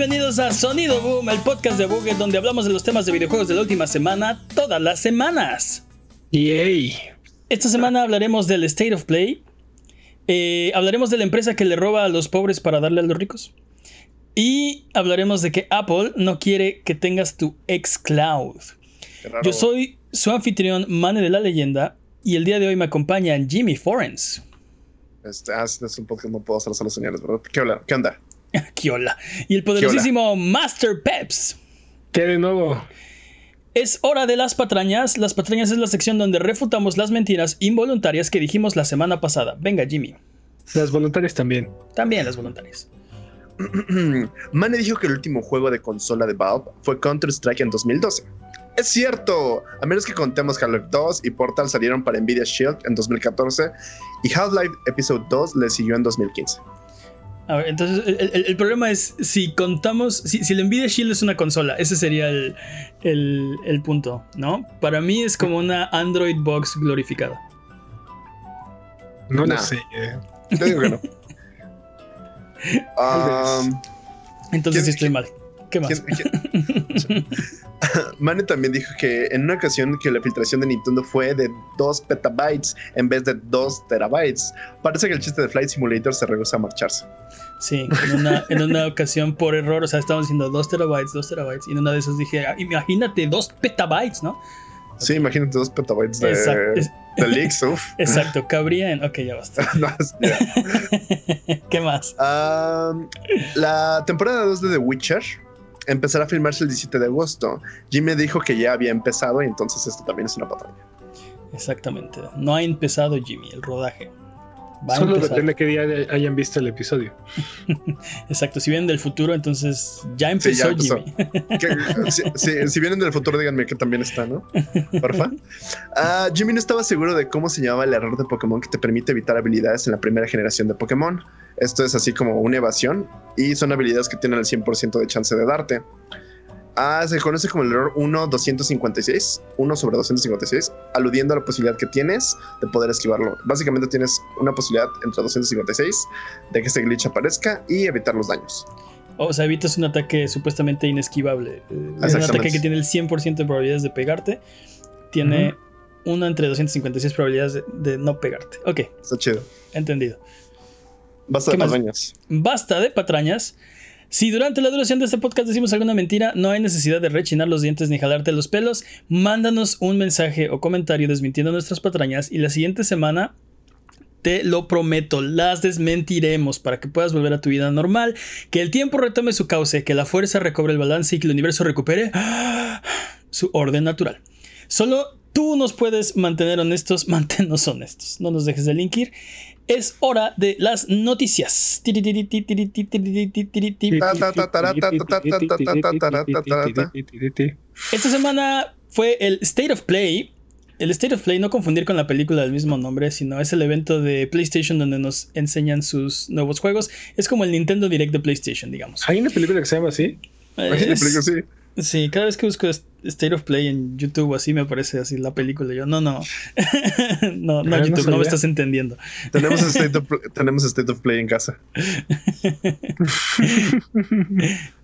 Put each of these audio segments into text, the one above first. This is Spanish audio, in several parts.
Bienvenidos a Sonido Boom, el podcast de Buget donde hablamos de los temas de videojuegos de la última semana, todas las semanas. Yay. Esta semana hablaremos del State of Play, eh, hablaremos de la empresa que le roba a los pobres para darle a los ricos. Y hablaremos de que Apple no quiere que tengas tu xCloud. Yo soy su anfitrión, Mane de la Leyenda, y el día de hoy me acompaña Jimmy Forens. Este, ah, es un podcast, no puedo hacer solo señales, ¿verdad? ¿Qué, hola? ¿Qué onda? ¿Qué hola? Y el poderosísimo Master Peps. ¿Qué de nuevo? Es hora de las patrañas. Las patrañas es la sección donde refutamos las mentiras involuntarias que dijimos la semana pasada. Venga, Jimmy. Las voluntarias también. También las voluntarias. Mane dijo que el último juego de consola de Valve fue Counter-Strike en 2012. Es cierto, a menos que contemos Half-Life 2 y Portal salieron para Nvidia Shield en 2014 y Half-Life Episode 2 le siguió en 2015. A ver, entonces el, problema es si contamos, si, si, el Nvidia Shield es una consola, ese sería el, el, punto, ¿no? Para mí es como una Android Box glorificada. No lo sé. Eh. Yo digo que no. Um, entonces sí estoy mal. ¿Qué más? Mane también dijo que en una ocasión que la filtración de Nintendo fue de 2 petabytes en vez de 2 terabytes. Parece que el chiste de Flight Simulator se rehúsa a marcharse. Sí, en una, ocasión por error, o sea, estaban diciendo 2 terabytes, 2 terabytes, y en una de esas dije, ah, imagínate 2 petabytes, ¿no? Sí, imagínate 2 petabytes de, de leaks, uf. Exacto, cabría en. Ok, ya basta. ¿Qué más? la temporada 2 de The Witcher empezará a filmarse el 17 de agosto. Jimmy dijo que ya había empezado y entonces esto también es una batalla. Exactamente. No ha empezado Jimmy el rodaje. Solo depende qué día hayan visto el episodio. Exacto, si vienen del futuro, entonces ya empezó Jimmy. si, vienen del futuro, díganme que también está, ¿no? Porfa. Uh, Jimmy no estaba seguro de cómo se llamaba el error de Pokémon que te permite evitar habilidades en la primera generación de Pokémon. Esto es así como una evasión y son habilidades que tienen el 100% de chance de darte. Ah, se conoce como el error 1-256, 1 sobre 256, aludiendo a la posibilidad que tienes de poder esquivarlo. Básicamente tienes una posibilidad entre 256 de que este glitch aparezca y evitar los daños. O sea, evitas un ataque supuestamente inesquivable. Eh, es un ataque que tiene el 100% de probabilidades de pegarte. Tiene una entre 256 probabilidades de, no pegarte. Ok. Está chido. Entendido. Basta de patrañas. Basta de patrañas. Si durante la duración de este podcast decimos alguna mentira, no hay necesidad de rechinar los dientes ni jalarte los pelos. Mándanos un mensaje o comentario desmintiendo nuestras patrañas y la siguiente semana te lo prometo, las desmentiremos para que puedas volver a tu vida normal, que el tiempo retome su cauce, que la fuerza recobre el balance y que el universo recupere su orden natural. Solo tú nos puedes mantener honestos, manténnos honestos. No nos dejes de linkir es hora de las noticias. Esta semana fue el State of Play. El State of Play, no confundir con la película del mismo nombre, sino es el evento de PlayStation donde nos enseñan sus nuevos juegos. Es como el Nintendo Direct de PlayStation, digamos. ¿Hay una película que se llama así? sí. Sí, cada vez que busco State of Play en YouTube así me aparece así la película. Yo, no, no. no, no, YouTube, no, me estás entendiendo. Tenemos State of, tenemos State of Play en casa.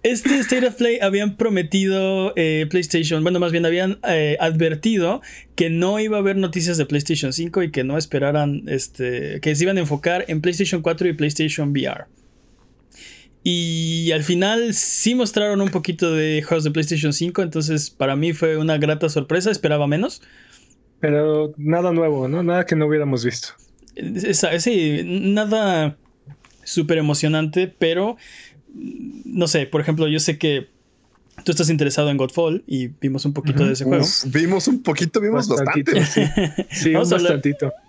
este State of Play habían prometido eh, PlayStation, bueno, más bien habían eh, advertido que no iba a haber noticias de PlayStation 5 y que no esperaran, este, que se iban a enfocar en PlayStation 4 y PlayStation VR. Y al final sí mostraron un poquito de juegos de PlayStation 5, entonces para mí fue una grata sorpresa, esperaba menos. Pero nada nuevo, ¿no? Nada que no hubiéramos visto. sí, nada súper emocionante, pero no sé, por ejemplo, yo sé que tú estás interesado en Godfall y vimos un poquito de ese juego. vimos un poquito, vimos bastante. Sí, vamos, a hablar,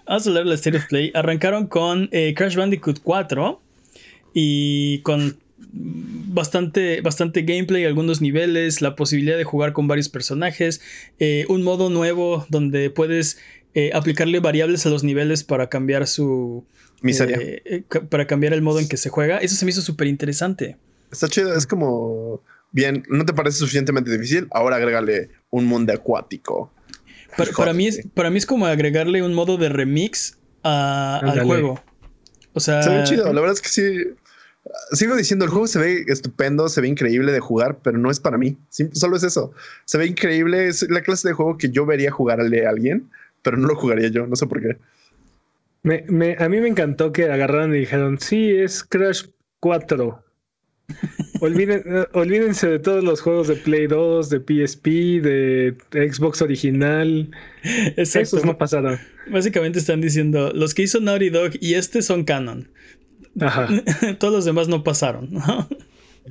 vamos a hablar de la State of Play. Arrancaron con eh, Crash Bandicoot 4 y con bastante, bastante gameplay, algunos niveles, la posibilidad de jugar con varios personajes, eh, un modo nuevo donde puedes eh, aplicarle variables a los niveles para cambiar su... Miseria. Eh, para cambiar el modo en que se juega. Eso se me hizo súper interesante. Está chido, es como... Bien, no te parece suficientemente difícil, ahora agrégale un mundo acuático. Para, mí, es, para mí es como agregarle un modo de remix al juego. O sea... Está chido, la verdad es que sí sigo diciendo, el juego se ve estupendo, se ve increíble de jugar, pero no es para mí. solo es eso. Se ve increíble, es la clase de juego que yo vería jugarle a alguien, pero no lo jugaría yo, no sé por qué. a mí me encantó que agarraron y dijeron, sí, es Crash 4. olvídense de todos los juegos de Play 2, de PSP, de Xbox original. Esos no pasaron. Básicamente están diciendo, los que hizo Naughty Dog y este son canon. Ajá. Todos los demás no pasaron.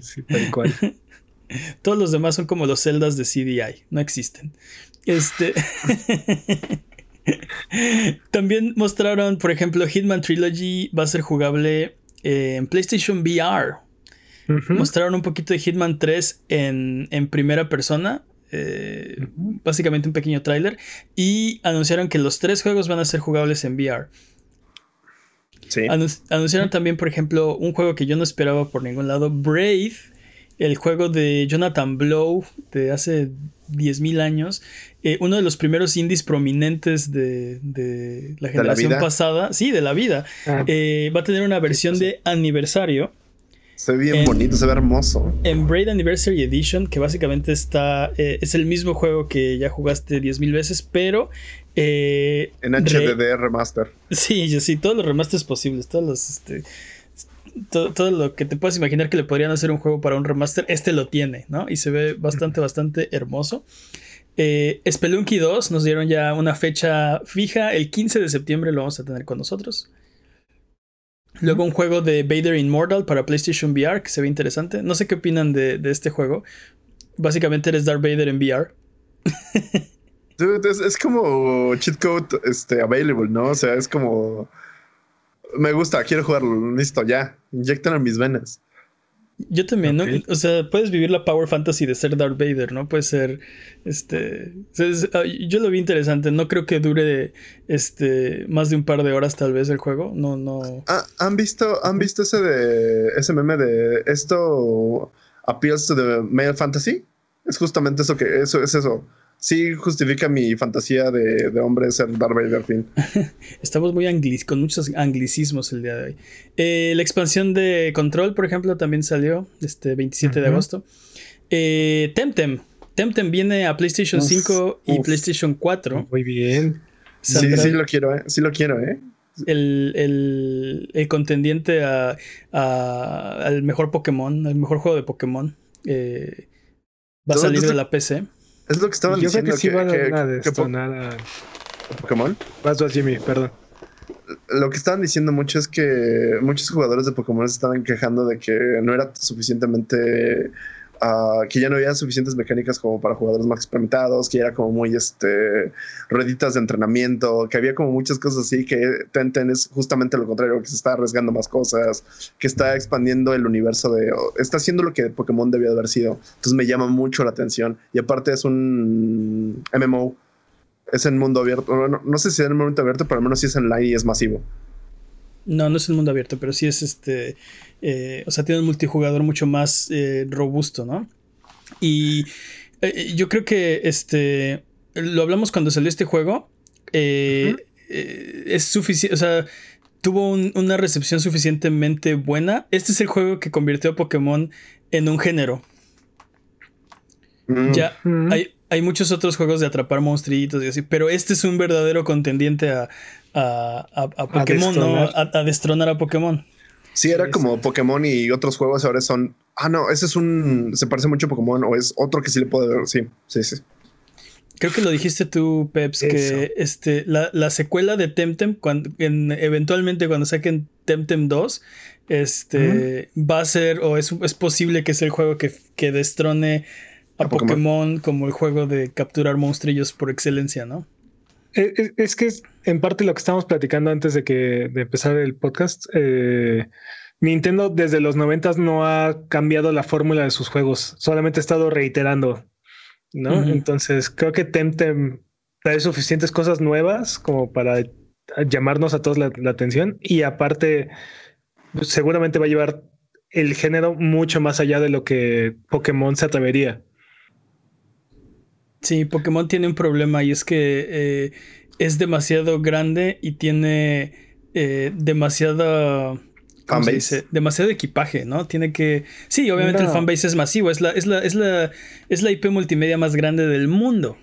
Sí, tal cual. Todos los demás son como los celdas de CDI, no existen. Este. También mostraron, por ejemplo, Hitman Trilogy va a ser jugable en PlayStation VR. Mostraron un poquito de Hitman 3 en, primera persona. Eh, básicamente un pequeño tráiler. Y anunciaron que los tres juegos van a ser jugables en VR anunciaron también, por ejemplo, un juego que yo no esperaba por ningún lado, Brave, el juego de Jonathan Blow de hace 10.000 años, eh, uno de los primeros indies prominentes de, la generación pasada, sí, de la vida, ah. eh, va a tener una versión de aniversario. Se ve bien bonito, se ve hermoso. En Braid Anniversary Edition, que básicamente está. Eh, es el mismo juego que ya jugaste 10.000 veces, pero eh, en HDD remaster. Sí, yo sí, todos los remasters posibles, todos los este, todo, lo que te puedas imaginar que le podrían hacer un juego para un remaster, este lo tiene, ¿no? Y se ve bastante, bastante hermoso. Eh, Spelunky 2 nos dieron ya una fecha fija, el 15 de septiembre lo vamos a tener con nosotros. Luego un juego de Vader Immortal para PlayStation VR que se ve interesante. No sé qué opinan de, de este juego. Básicamente eres Darth Vader en VR. es, como cheat code este, available, ¿no? O sea, es como. Me gusta, quiero jugarlo, listo, ya. Inyectan en mis venas. Yo también, ¿no? O sea, puedes vivir la Power Fantasy de ser Darth Vader, ¿no? Puede ser. Este. Yo lo vi interesante. No creo que dure este. más de un par de horas, tal vez, el juego. No, no. Ah, ¿Han visto, ¿Han visto ese de. ese meme de esto appeals to the male fantasy? Es justamente eso que. Eso es eso sí justifica mi fantasía de, hombre ser Darth Vader, fin. Estamos muy anglis con muchos anglicismos el día de hoy. Eh, la expansión de Control, por ejemplo, también salió este 27 de agosto. Eh, Temtem. Temtem viene a PlayStation 5 y PlayStation 4. Muy bien. Sí, sí lo quiero, ¿eh? Sí lo quiero, ¿eh? El, contendiente a, al mejor Pokémon, el mejor juego de Pokémon. Eh, va a salir de la PC. Es lo que estaban Yo diciendo. que, a Pokémon. Vas a Jimmy, perdón. Lo que estaban diciendo mucho es que muchos jugadores de Pokémon se estaban quejando de que no era suficientemente que ya no había suficientes mecánicas como para jugadores más experimentados, que era como muy este rueditas de entrenamiento, que había como muchas cosas así, que Tenten es justamente lo contrario, que se está arriesgando más cosas, que está expandiendo el universo de está haciendo lo que Pokémon debió de haber sido. Entonces me llama mucho la atención y aparte es un MMO. Es en mundo abierto. No, sé si es en mundo abierto, pero al menos si es online y es masivo. No, no es el mundo abierto, pero sí es este. Eh, o sea, tiene un multijugador mucho más eh, robusto, ¿no? Y eh, yo creo que este. Lo hablamos cuando salió este juego. es suficiente. O sea, tuvo una recepción suficientemente buena. Este es el juego que convirtió a Pokémon en un género. Ya, hay, hay muchos otros juegos de atrapar monstruitos y así, pero este es un verdadero contendiente a, a, Pokémon, ¿no? A, destronar a Pokémon. Sí, era como Pokémon y otros juegos ahora son. Ah, no, ese es un. Se parece mucho a Pokémon o es otro que sí le puede ver. Sí, sí, sí. Creo que lo dijiste tú, Peps, que este, la, secuela de Temtem, cuando, eventualmente cuando saquen Temtem 2, este, va a ser, o es, es posible que sea el juego que, que destrone a, Pokémon. como el juego de capturar monstrillos por excelencia, ¿no? Eh, eh, es, que es en parte lo que estábamos platicando antes de que de empezar el podcast. Eh, Nintendo desde los noventas no ha cambiado la fórmula de sus juegos, solamente ha estado reiterando, ¿no? Entonces creo que Temtem trae suficientes cosas nuevas como para llamarnos a todos la, atención y aparte seguramente va a llevar el género mucho más allá de lo que Pokémon se atrevería. Sí, Pokémon tiene un problema y es que eh, es demasiado grande y tiene eh, demasiada ¿cómo se Fanbase. dice? demasiado equipaje, ¿no? Tiene que. Sí, obviamente el fanbase es masivo. Es la, es la, es la, es la IP multimedia más grande del mundo.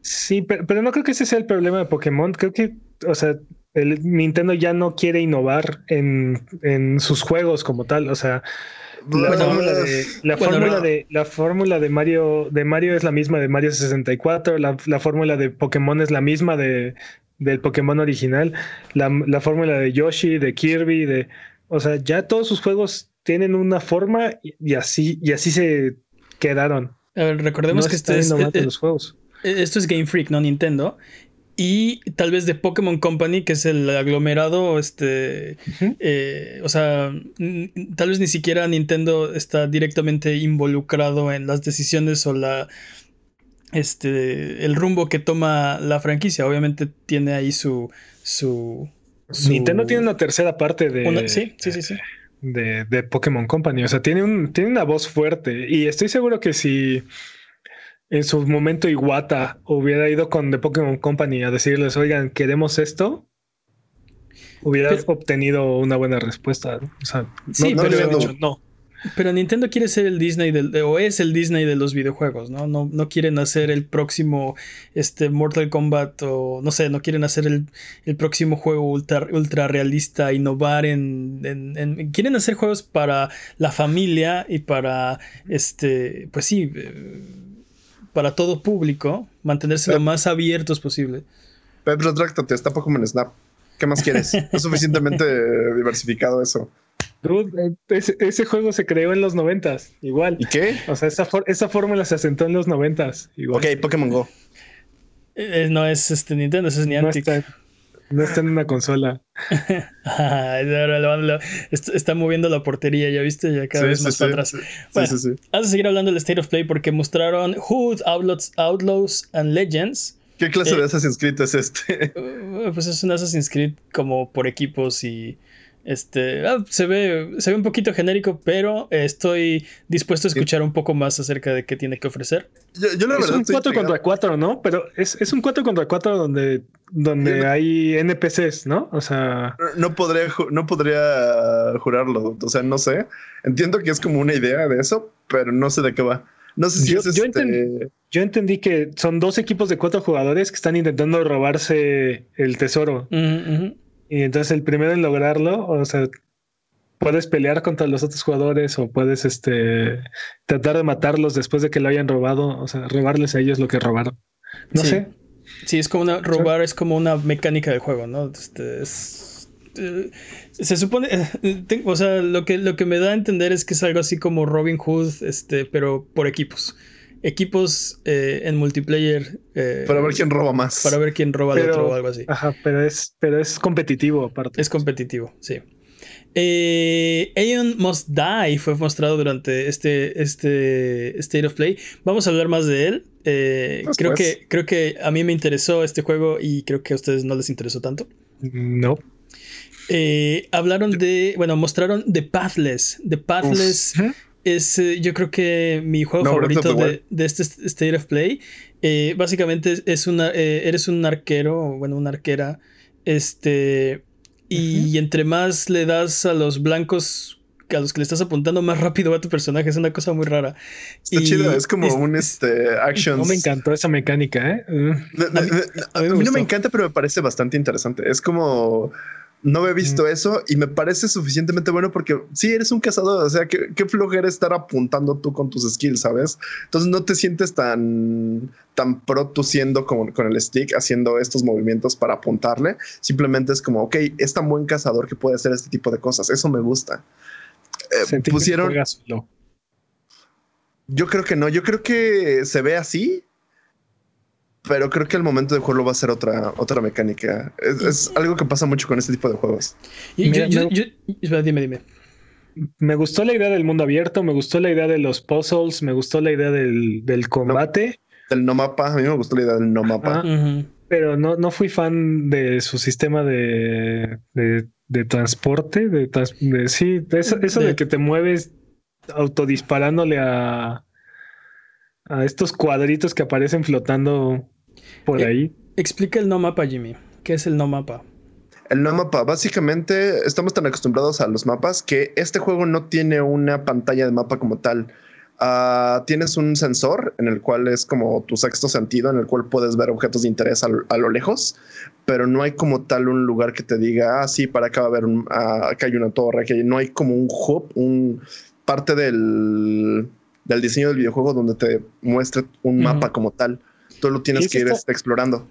Sí, pero, pero no creo que ese sea el problema de Pokémon. Creo que, o sea, el Nintendo ya no quiere innovar en, en sus juegos como tal. O sea, la Bueno, fórmula de la bueno, fórmula no. de la fórmula de Mario de Mario es la misma de Mario 64. La, la fórmula de Pokémon es la misma de del Pokémon original. La, la fórmula de Yoshi, de Kirby, de, o sea, ya todos sus juegos tienen una forma y, y así y así se quedaron. A ver, recordemos no que este es, eh, los juegos. eh, esto es Game Freak, no Nintendo. Y tal vez de Pokémon Company, que es el aglomerado, este, eh, o sea, tal vez ni siquiera Nintendo está directamente involucrado en las decisiones o la, este, el rumbo que toma la franquicia. Obviamente tiene ahí su, su, su- Nintendo tiene una tercera parte de, una- sí, sí, sí, sí. de, de Pokémon Company. O sea, tiene, un, tiene una voz fuerte. Y estoy seguro que si en su momento Iwata hubiera ido con The Pokémon Company a decirles, oigan, queremos esto, hubiera Pero- obtenido una buena respuesta. ¿no? O sea, Sí, no, no pero- dicho no. Pero Nintendo quiere ser el Disney del, o es el Disney de los videojuegos, ¿no? No, no quieren hacer el próximo este, Mortal Kombat o no sé, no quieren hacer el, el próximo juego ultra, ultra realista, innovar en, en- en- Quieren hacer juegos para la familia y para, este, pues sí, eh, para todo público, mantenerse lo más abiertos posible. Pep, retráctate, está Pokémon Snap. ¿Qué más quieres? Es suficientemente diversificado eso. Dude, eh, ese, ese juego se creó en los noventas, igual. ¿Y qué? O sea, esa, for- esa fórmula se asentó en los noventas, igual. Ok, Pokémon Go. Eh, no es este Nintendo, ese es No Niantic. está, no está en una consola. Ah, está moviendo la portería, ya viste, ya cada Sí, vez sí, más sí. para atrás. Sí, Bueno. sí, sí. Vamos a seguir hablando del State of Play porque mostraron Hood, Outlaws, Outlaws and Legends. ¿Qué clase Eh, de Assassin's Creed es este? Uh, pues es un Assassin's Creed como por equipos y este ah, se ve se ve un poquito genérico, pero estoy dispuesto a escuchar un poco más acerca de qué tiene que ofrecer. Yo, yo la Es verdad un estoy 4 intrigado. contra 4, ¿no? Pero es, es un 4 contra 4 donde, donde Yo hay NPCs, ¿no? O sea, No podría, no podría jurarlo. O sea, no sé. Entiendo que es como una idea de eso, pero no sé de qué va. No sé si Yo- es yo este. entendí- yo entendí que son dos equipos de cuatro jugadores que están intentando robarse el tesoro. Ujú, ujú. Y entonces el primero en lograrlo, o sea, puedes pelear contra los otros jugadores o puedes este tratar de matarlos después de que lo hayan robado, o sea, robarles a ellos lo que robaron. No Sí. sé. Sí, es como una robar, es como una mecánica de juego, ¿no? Este, es- eh, se supone, eh, te- o sea, lo que, lo que me da a entender es que es algo así como Robin Hood, este, pero por equipos. Equipos eh, en multiplayer. eh, Para ver quién roba más. para ver quién roba al Pero- otro o algo así. Ajá, pero es, pero es competitivo aparte. Es competitivo, sí. Eh, Aeon Must Die fue mostrado durante este, este State of Play. Vamos a hablar más de él. Eh, creo, que, creo que a mí me interesó este juego y creo que a ustedes no les interesó tanto. No. Eh, hablaron de, bueno, mostraron The Pathless. The Pathless. Es, eh, yo creo que mi juego No, favorito de, de este State of Play. Eh, básicamente es- una, eh, eres un arquero, bueno, una arquera, este, y entre más le das a los blancos a los que le estás apuntando, más rápido va tu personaje. Es una cosa muy rara. Está Y chido. Es como es- un este actions. No me encantó esa mecánica, ¿eh? A mí- a mí no me encanta, pero me parece bastante interesante. Es como no había visto eso y me parece suficientemente bueno porque sí eres un cazador. O sea, qué, qué flojera estar apuntando tú con tus skills, sabes? Entonces no te sientes tan, tan pro tú siendo como con el stick haciendo estos movimientos para apuntarle. Simplemente es como, ok, es tan buen cazador que puede hacer este tipo de cosas. Eso me gusta. Eh, que pusieron, yo creo que no, yo creo que se ve así, pero creo que el momento de jugarlo va a ser otra, otra mecánica. Es, es algo que pasa mucho con este tipo de juegos. Y yo- Mira, yo- me- yo- espera, dime, dime. Me gustó la idea del mundo abierto, me gustó la idea de los puzzles, me gustó la idea del, del combate, Del no mapa, a mí me gustó la idea del no mapa. Ah. Pero no, no fui fan de su sistema de, de, de transporte, de, trans- de- sí, de eso, eso De- de que te mueves autodisparándole a, a estos cuadritos que aparecen flotando por Eh, ahí. Explica el no mapa, Jimmy. ¿Qué es el no mapa? El no mapa, básicamente estamos tan acostumbrados a los mapas que este juego no tiene una pantalla de mapa como tal. Ah, tienes un sensor en el cual es como tu sexto sentido, en el cual puedes ver objetos de interés a, lo lejos, pero no hay como tal un lugar que te diga, ah, sí, para acá va a haber un, ah, acá hay una torre, que no hay como un hub, un parte del, del diseño del videojuego donde te muestre un mapa como tal. Tú lo tienes que ir este, explorando.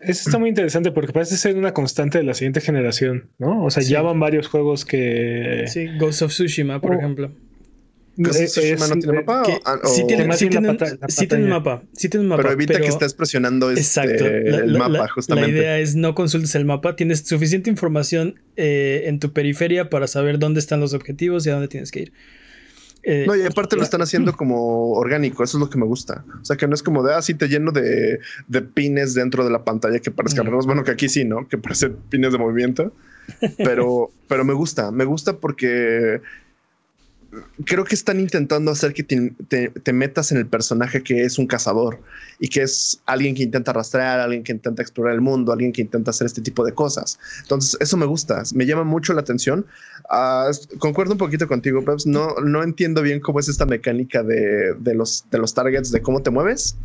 Eso está muy interesante porque parece ser una constante de la siguiente generación, ¿no? O sea, ya van varios juegos que. Sí, Ghost of Tsushima, por oh. ejemplo. ¿Ghost of Tsushima no tiene mapa? Sí, tiene, mapa. Sí tiene mapa. Pero evita que estés presionando este, el mapa, justamente. La idea es no consultes el mapa. Tienes suficiente información eh, en tu periferia para saber dónde están los objetivos y a dónde tienes que ir. Eh, no, y aparte lo están haciendo como orgánico, eso es lo que me gusta. O sea, que no es como de, así ah, te lleno de, pines dentro de la pantalla que parezcan mm. Bueno, que aquí sí, ¿no? Que parecen pines de movimiento. Pero, pero me gusta, me gusta porque creo que están intentando hacer que te, metas en el personaje que es un cazador y que es alguien que intenta rastrear, alguien que intenta explorar el mundo, alguien que intenta hacer este tipo de cosas. Entonces, eso me gusta, me llama mucho la atención. Ah, concuerdo un poquito contigo, Peps. No, no entiendo bien cómo es esta mecánica de, los, de los targets, de cómo te mueves.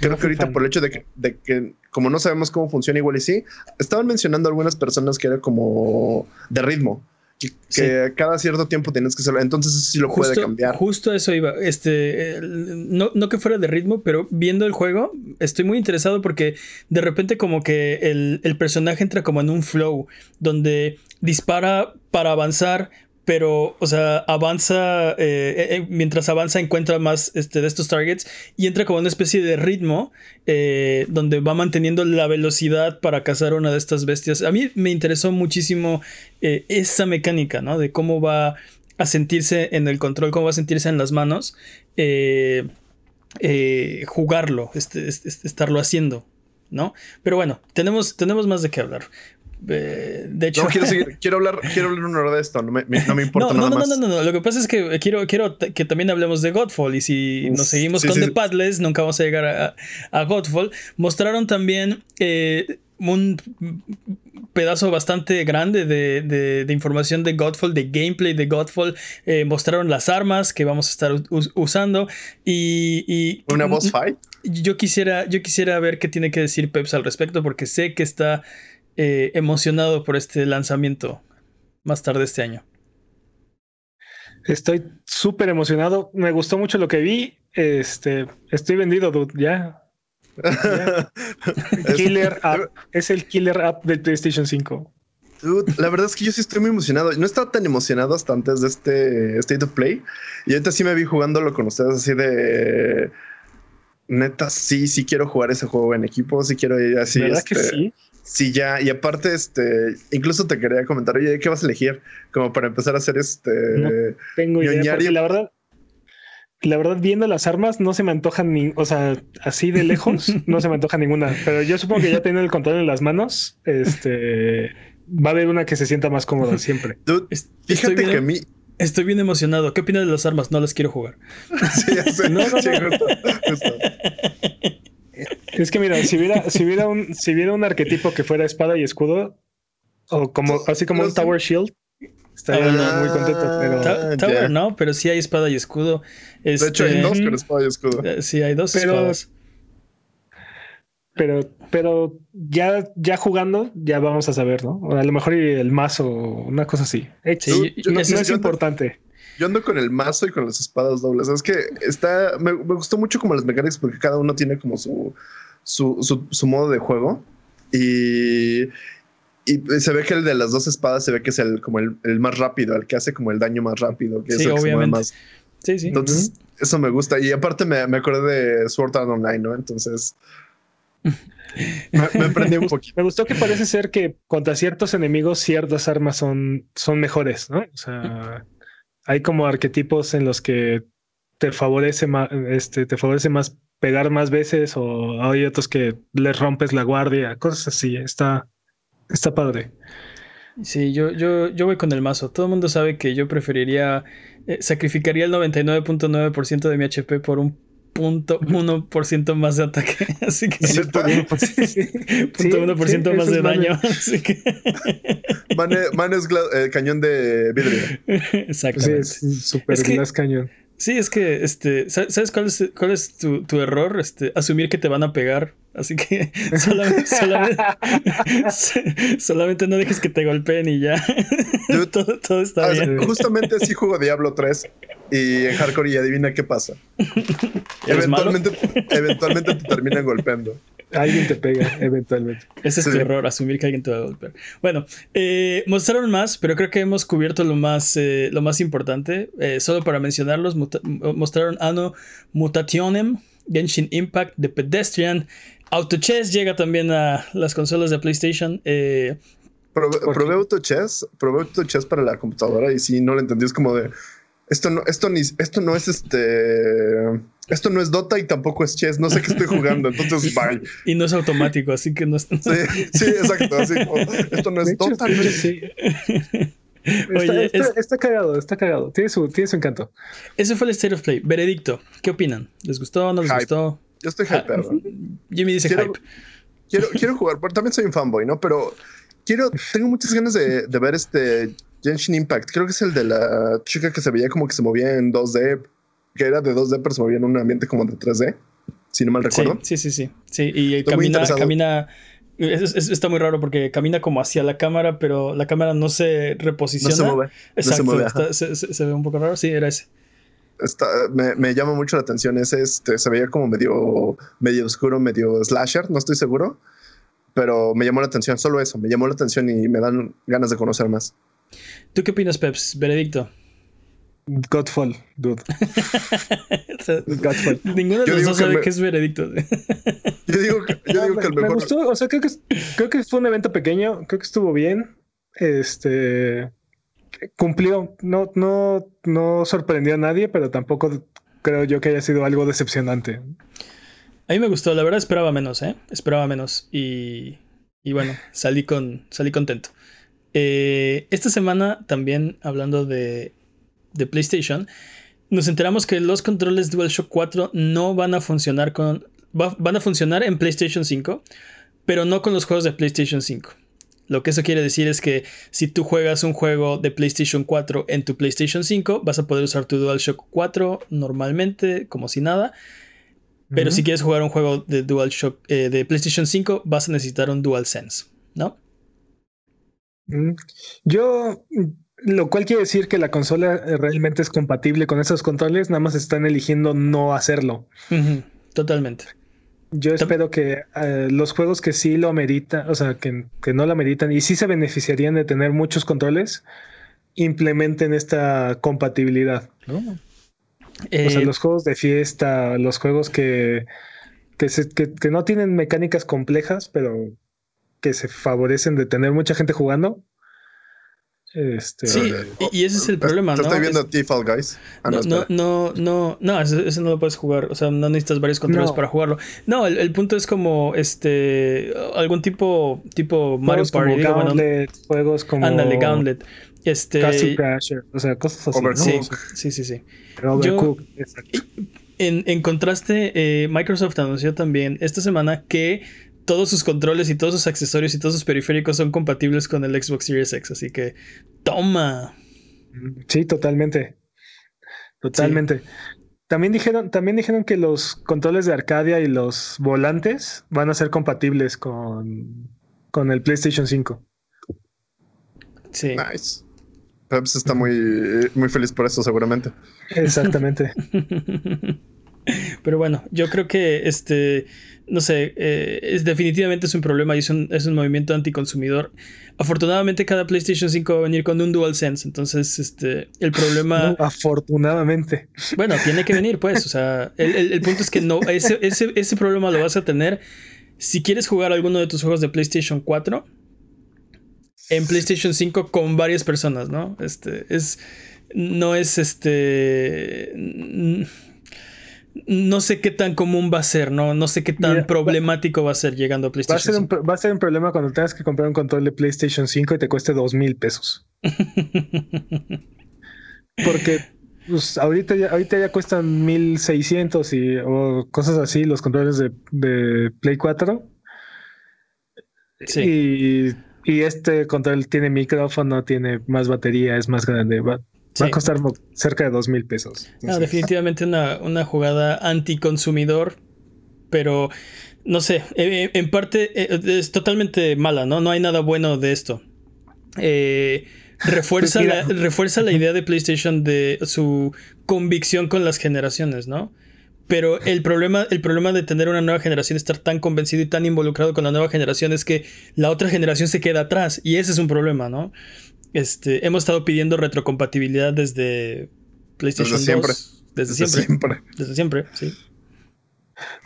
Creo que ahorita por el hecho de que, de que, como no sabemos cómo funciona igual y sí, estaban mencionando algunas personas que era como de ritmo que, cada cierto tiempo tienes que hacerlo. Entonces eso sí lo puede cambiar. Justo eso iba. Este, no, no, que fuera de ritmo, pero viendo el juego, estoy muy interesado porque de repente como que el, el personaje entra como en un flow donde dispara para avanzar, pero, o sea, avanza, eh, eh, eh, mientras avanza encuentra más este, de estos targets y entra como una especie de ritmo donde va manteniendo la velocidad para cazar una de estas bestias. A mí me interesó muchísimo esa mecánica, ¿no? De cómo va a sentirse en el control, cómo va a sentirse en las manos, jugarlo, este, este, estarlo haciendo, ¿no? Pero bueno, tenemos, tenemos más de qué hablar. Eh, de hecho, quiero, hablar, quiero hablar una hora de esto, no me, importa no, nada no, más. No, no, no, lo que pasa es que quiero, quiero que también hablemos de Godfall y si nos seguimos con The Padless, nunca vamos a llegar a, Godfall. Mostraron también eh, un pedazo bastante grande de, información de Godfall, de gameplay de Godfall. Eh, mostraron las armas que vamos a estar usando y, ¿Una boss fight? Yo quisiera, yo quisiera ver qué tiene que decir Peps al respecto porque sé que está eh, emocionado por este lanzamiento más tarde este año. Estoy súper emocionado. Me gustó mucho lo que vi. Este, estoy vendido, dude. Ya. killer app. Es el killer app del PlayStation 5. Dude, la verdad es que yo sí estoy muy emocionado. No estaba tan emocionado hasta antes de este State of Play. Y ahorita sí me vi jugándolo con ustedes así de neta, sí, sí quiero jugar ese juego en equipo, sí quiero ir así. ¿Verdad que este, sí? Sí, ya, y aparte, este, incluso te quería comentar, oye, ¿qué vas a elegir? Como para empezar a hacer este. No tengo idea, la verdad, la verdad, viendo las armas, no se me antojan ni, o sea, así de lejos, no se me antoja ninguna. Pero yo supongo que ya teniendo el control en las manos, este, va a haber una que se sienta más cómoda siempre. fíjate que a mí, Estoy bien emocionado. ¿Qué opinas de las armas? No las quiero jugar. Sí, ya no, no, Es que mira, si hubiera, si hubiera un, si hubiera un arquetipo que fuera espada y escudo, o como, así como un Tower Shield, estaría ah, muy contento. Pero... Tower no, pero sí hay espada y escudo. de hecho, hay este, dos con espada y escudo. Eh, sí, hay dos espadas. Pero, pero ya, ya jugando, ya vamos a saber, ¿no? a lo mejor el mazo, una cosa así. Sí, no, es importante. Yo ando con el mazo y con las espadas dobles. Es que está. Me, gustó mucho como las mecánicas porque cada uno tiene como su, su, su, modo de juego. Y, y se ve que el de las dos espadas se ve que es el como el, más rápido, el que hace como el daño más rápido. Que sí, obviamente. más. Sí, sí. Entonces, eso me gusta. Y aparte me, me acordé de Sword Art Online, ¿no? Entonces. Me, prendí un poquito. Me gustó que parece ser que contra ciertos enemigos ciertas armas son, son mejores, ¿no? O sea, hay como arquetipos en los que te favorece más, este, te favorece más pegar más veces o hay otros que les rompes la guardia, cosas así. Está, está padre. Sí, yo, yo, yo voy con el mazo. Todo el mundo sabe que yo preferiría, eh, sacrificaría el 99.9% de mi HP por un punto uno por ciento más de ataque. Así que Sí, punto Sí, uno por ciento sí, más eso de Mane. daño. Así que Man, man es eh, cañón de vidrio. Sí, exactamente. es super Es que- cañón. Sí, es que, este, sa- ¿sabes cuál es, cuál es tu, tu error? Este, asumir que te van a pegar. Así que solamente, solamente, solamente no dejes que te golpeen y ya. Dude, todo, todo está Ah, o sea, bien. justamente así juego Diablo 3 y en hardcore y adivina qué pasa. Eventualmente, eventualmente te terminan golpeando. Alguien te pega eventualmente. Ese es Sí. tu error, asumir que alguien te va a golpear. Bueno, eh, mostraron más, pero creo que hemos cubierto lo más, eh, lo más importante. Eh, solo para mencionarlos, mostraron Anno Mutationem, Genshin Impact, The Pedestrian. Auto Chess llega también a las consolas de PlayStation. Eh, Probé, ¿Por probé? Auto Chess, probé Auto Chess para la computadora y sí, no lo entendí. Es como de. Esto no, esto ni, esto no es este. Esto no es Dota y tampoco es chess. No sé qué estoy jugando. Entonces, bye. y no es automático, así que no es. Sí, sí, exacto. Así como, esto no es hecho, Dota. no es- sí. Está, Oye, está- es- está cagado, está cagado. Tiene su, tiene su encanto. Ese fue el State of Play. Veredicto, ¿qué opinan? ¿Les gustó? ¿No les Hype. gustó? Yo estoy Ah, hypeado. Jimmy dice Quiero- hype. Quiero, quiero jugar, porque también soy un fanboy, ¿no? Pero quiero, tengo muchas ganas de, de ver este Genshin Impact. Creo que es el de la chica que se veía como que se movía en 2D, que era de 2D, pero se movía en un ambiente como de 3D, si no mal Sí, recuerdo. sí, sí, sí. Sí, y Estoy camina, camina. es- es- está muy raro porque camina como hacia la cámara, pero la cámara no se No reposiciona. se mueve. Exacto, mueve, está- se, se- se ve un poco raro. Sí, era ese. Está, me, me llama mucho la atención ese, este, se veía como medio, medio oscuro, medio slasher, no estoy seguro. Pero me llamó la atención, solo eso, me llamó la atención y me dan ganas de conocer más. ¿Tú qué opinas, Peps? Veredicto. Godfall, dude. Godfall. Ninguno de los dos que sabe me- qué es veredicto. Yo digo, que- yo No, digo me, que el me mejor... gustó, o sea, creo que, creo que fue un evento pequeño, creo que estuvo bien. Este cumplió, no, no, no sorprendió a nadie, pero tampoco creo yo que haya sido algo decepcionante. A mí me gustó, la verdad esperaba menos, ¿eh? Esperaba menos. Y, y bueno, salí, con, salí contento. Eh, esta semana también, hablando de, de PlayStation, nos enteramos que los controles DualShock 4 no van a funcionar con. va- van a funcionar en PlayStation 5, pero no con los juegos de PlayStation 5. Lo que eso quiere decir es que si tú juegas un juego de PlayStation 4 en tu PlayStation 5, vas a poder usar tu DualShock 4 normalmente, como si nada. Pero si quieres jugar un juego de DualShock eh, de PlayStation 5, vas a necesitar un DualSense, ¿no? Mm. Yo, mm, lo cual quiere decir que la consola eh, realmente es compatible con esos controles, nada más están eligiendo no hacerlo. Totalmente. Yo espero que eh, los juegos que sí lo ameritan, o sea, que, que no lo ameritan y sí se beneficiarían de tener muchos controles, implementen esta compatibilidad. ¿no? O sea, Eh, los juegos de fiesta, los juegos que, que, se- que- que no tienen mecánicas complejas, pero que se favorecen de tener mucha gente jugando. Este, Sí, y, y ese es el problema, ¿no? estoy viendo Es- a ti, Fall Guys. Ah, no, no, no, no, no, ese, ese no lo puedes jugar. O sea, no necesitas varios controles No. para jugarlo. No, el, el punto es como este algún tipo, tipo Mario juegos como Party. bueno, Gauntlet, juegos como ándale, Gauntlet. Este, Castle Crasher, o sea, cosas así. Overcooked. sí, sí, sí, sí. Overcooked, exacto. En, en contraste, eh, Microsoft anunció también esta semana que todos sus controles y todos sus accesorios y todos sus periféricos son compatibles con el Xbox Series X. Así que, toma. Sí, totalmente. Totalmente. También dijeron, también dijeron que los controles de Arcadia y los volantes van a ser compatibles con, con el PlayStation 5. Sí. Nice. Peps está muy, muy feliz por eso, seguramente. Exactamente. Pero bueno, yo creo que este, no sé, eh, es definitivamente es un problema y es un, es un movimiento anticonsumidor. Afortunadamente cada PlayStation 5 va a venir con un DualSense, entonces este, el problema, No, afortunadamente. bueno, tiene que venir pues, o sea, el, el- el punto es que no, ese, ese, ese problema lo vas a tener si quieres jugar alguno de tus juegos de PlayStation 4 en PlayStation 5 con varias personas, ¿no? Este, es, no es este... No sé qué tan común va a ser, ¿no? No sé qué tan Mira, problemático va a ser llegando a Va a, PlayStation ser un, 5. pro- va a ser un problema cuando tengas que comprar un control de PlayStation 5 y te cueste dos mil pesos. Porque Pues ahorita ya, ahorita ya cuestan 1600 y, o cosas así los controles de, de Play 4. Sí. Y, este control tiene micrófono, tiene más batería, es más grande. Va, a costar cerca de dos mil pesos. No, definitivamente una, una jugada anticonsumidor, pero no sé, eh, eh, en parte eh, es totalmente mala, ¿no? No hay nada bueno de esto. refuerza, pues la, refuerza la idea de PlayStation de su convicción con las generaciones, ¿no? Pero el problema, el problema de tener una nueva generación, estar tan convencido y tan involucrado con la nueva generación es que la otra generación se queda atrás. Y ese es un problema, ¿no? Este, hemos estado pidiendo retrocompatibilidad desde PlayStation desde 2. Siempre. Desde, siempre. siempre. Desde siempre, sí.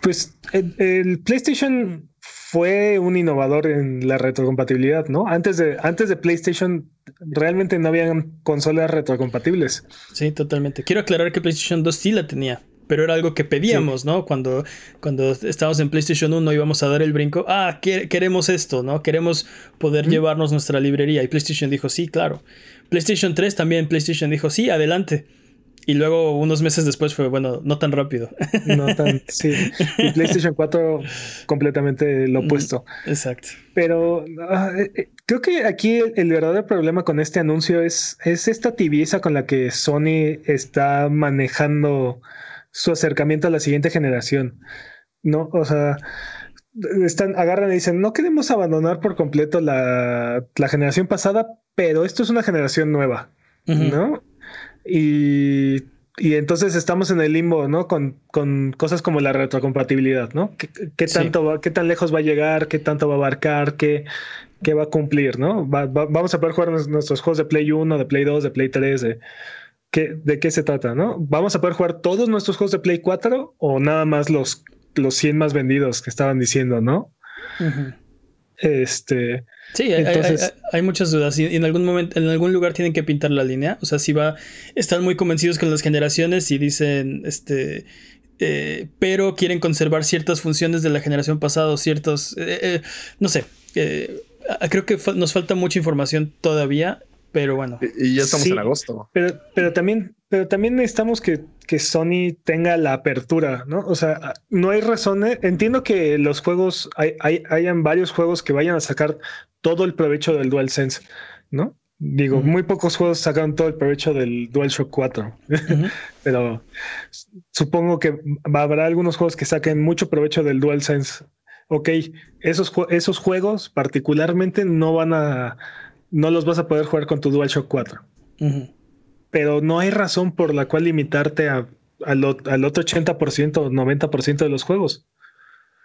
Pues el, PlayStation fue un innovador en la retrocompatibilidad, ¿no? Antes de, antes de PlayStation realmente no habían consolas retrocompatibles. Sí, totalmente. Quiero aclarar que PlayStation 2 sí la tenía pero era algo que pedíamos, ¿no? Cuando, cuando estábamos en PlayStation 1 íbamos a dar el brinco, ah, queremos esto, ¿no? Queremos poder llevarnos nuestra librería. Y PlayStation dijo, sí, claro. PlayStation 3 también, PlayStation dijo, sí, adelante. Y luego unos meses después fue, bueno, no tan rápido. No tan, sí. Y PlayStation 4 completamente lo opuesto. Exacto. Pero ah, eh, eh, creo que aquí el, verdadero problema con este anuncio es, es esta tibieza con la que Sony está manejando su acercamiento a la siguiente generación. No, o sea, están, agarran y dicen, no queremos abandonar por completo la, generación pasada, pero esto es una generación nueva, ¿no? Y, entonces estamos en el limbo, ¿no? Con, cosas como la retrocompatibilidad, ¿no? ¿Qué, tanto va, qué tan lejos va a llegar? ¿Qué tanto va a abarcar? ¿Qué, qué va a cumplir, ¿no? vamos a poder jugar nuestros juegos de Play 1, de Play 2, de Play 3, de de qué se trata, ¿no? ¿Vamos a poder jugar todos nuestros juegos de Play 4 o nada más los, los 100 más vendidos que estaban diciendo, ¿no? Este. Sí, hay, muchas dudas. Y en algún momento, en algún lugar tienen que pintar la línea. O sea, si va. Están muy convencidos con las generaciones y dicen. Este. Eh, pero quieren conservar ciertas funciones de la generación pasada, ciertos. Eh, eh, no sé. creo que nos falta mucha información todavía pero bueno. Y, ya estamos en agosto. Pero, pero también, pero también necesitamos que, que, Sony tenga la apertura, ¿no? O sea, no hay razones. Entiendo que los juegos, hay, hay, hayan varios juegos que vayan a sacar todo el provecho del DualSense, ¿no? Digo, muy pocos juegos sacaron todo el provecho del DualShock 4, pero supongo que habrá algunos juegos que saquen mucho provecho del DualSense. Ok, esos, esos juegos particularmente no van a no los vas a poder jugar con tu DualShock 4. Pero no hay razón por la cual limitarte a, al, otro 80% o 90% de los juegos.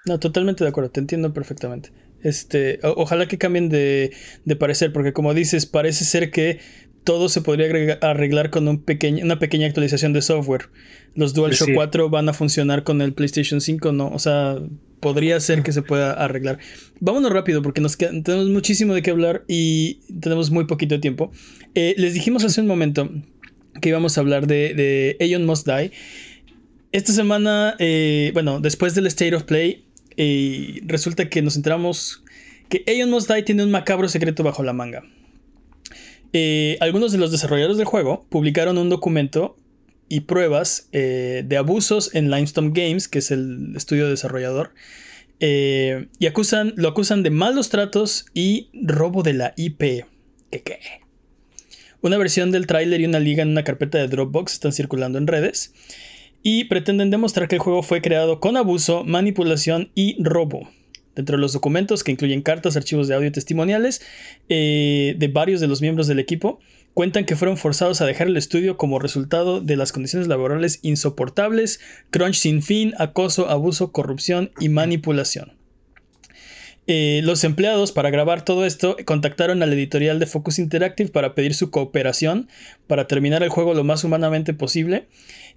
No, totalmente de acuerdo, te entiendo perfectamente. Este, ojalá que cambien de, de, parecer, porque como dices, parece ser que todo se podría arreglar con un pequeño, una pequeña actualización de software. Los DualShock 4 van a funcionar con el PlayStation 5, ¿no? O sea, podría ser que se pueda arreglar. Vámonos rápido porque nos tenemos muchísimo de qué hablar y tenemos muy poquito tiempo. Eh, les dijimos hace un momento que íbamos a hablar de, de Aeon Must Die. Esta semana, eh, bueno, después del State of Play, eh, resulta que nos enteramos que Aeon Must Die tiene un macabro secreto bajo la manga. Algunos de los desarrolladores del juego publicaron un documento y pruebas eh, de abusos en Limestone Games, que es el estudio desarrollador, eh, y acusan, lo acusan de malos tratos y robo de la IP. ¿Qué qué? Una versión del tráiler y una liga en una carpeta de Dropbox están circulando en redes y pretenden demostrar que el juego fue creado con abuso, manipulación y robo. Dentro de los documentos, que incluyen cartas, archivos de audio testimoniales eh, de varios de los miembros del equipo, Cuentan que fueron forzados a dejar el estudio como resultado de las condiciones laborales insoportables, crunch sin fin, acoso, abuso, corrupción y manipulación. Eh, los empleados para grabar todo esto contactaron al editorial de Focus Interactive para pedir su cooperación para terminar el juego lo más humanamente posible.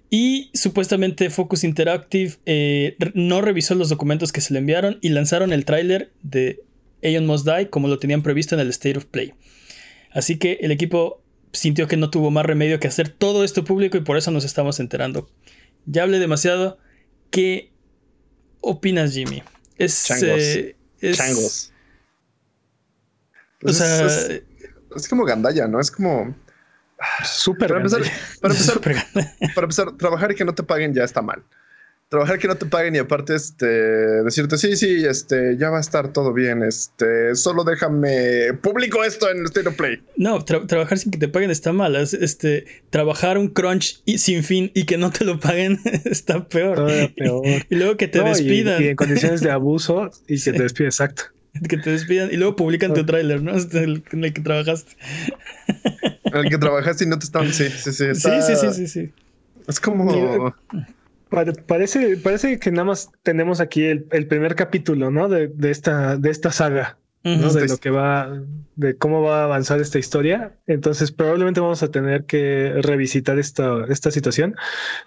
Y supuestamente Focus Interactive eh, no revisó los documentos que se le enviaron y lanzaron el tráiler de Aeon Must Die como lo tenían previsto en el State of Play. Así que el equipo sintió que no tuvo más remedio que hacer todo esto público y por eso nos estamos enterando. Ya hablé demasiado. ¿Qué opinas, Jimmy? Es, Changos. Eh, es, O sea, es, como gandalla, ¿no? Es como. Súper Para empezar, para empezar, Súper grande. para empezar, trabajar y que no te paguen ya está mal. Trabajar que no te paguen y aparte este decirte sí, sí, este ya va a estar todo bien. Este solo déjame publico esto en el State of Play. No, tra- trabajar sin que te paguen está mal. Es, Este, trabajar un crunch y, sin fin y que no te lo paguen está peor. Todavía peor. Y luego que te No, despidan. Y, en condiciones de abuso y Sí. que te despide, exacto. Que te despidan y luego publican tu tráiler, ¿no? Este, en el que trabajaste. En el que trabajaste y no te estaban. Sí, sí, sí. Sí, está- sí, sí, sí, sí. Es como. Pare- Parece, parece que nada más tenemos aquí el, el primer capítulo, ¿no? De, de esta, de esta saga, ¿no? De lo que va, de cómo va a avanzar esta historia. Entonces, probablemente vamos a tener que revisitar esta, esta situación.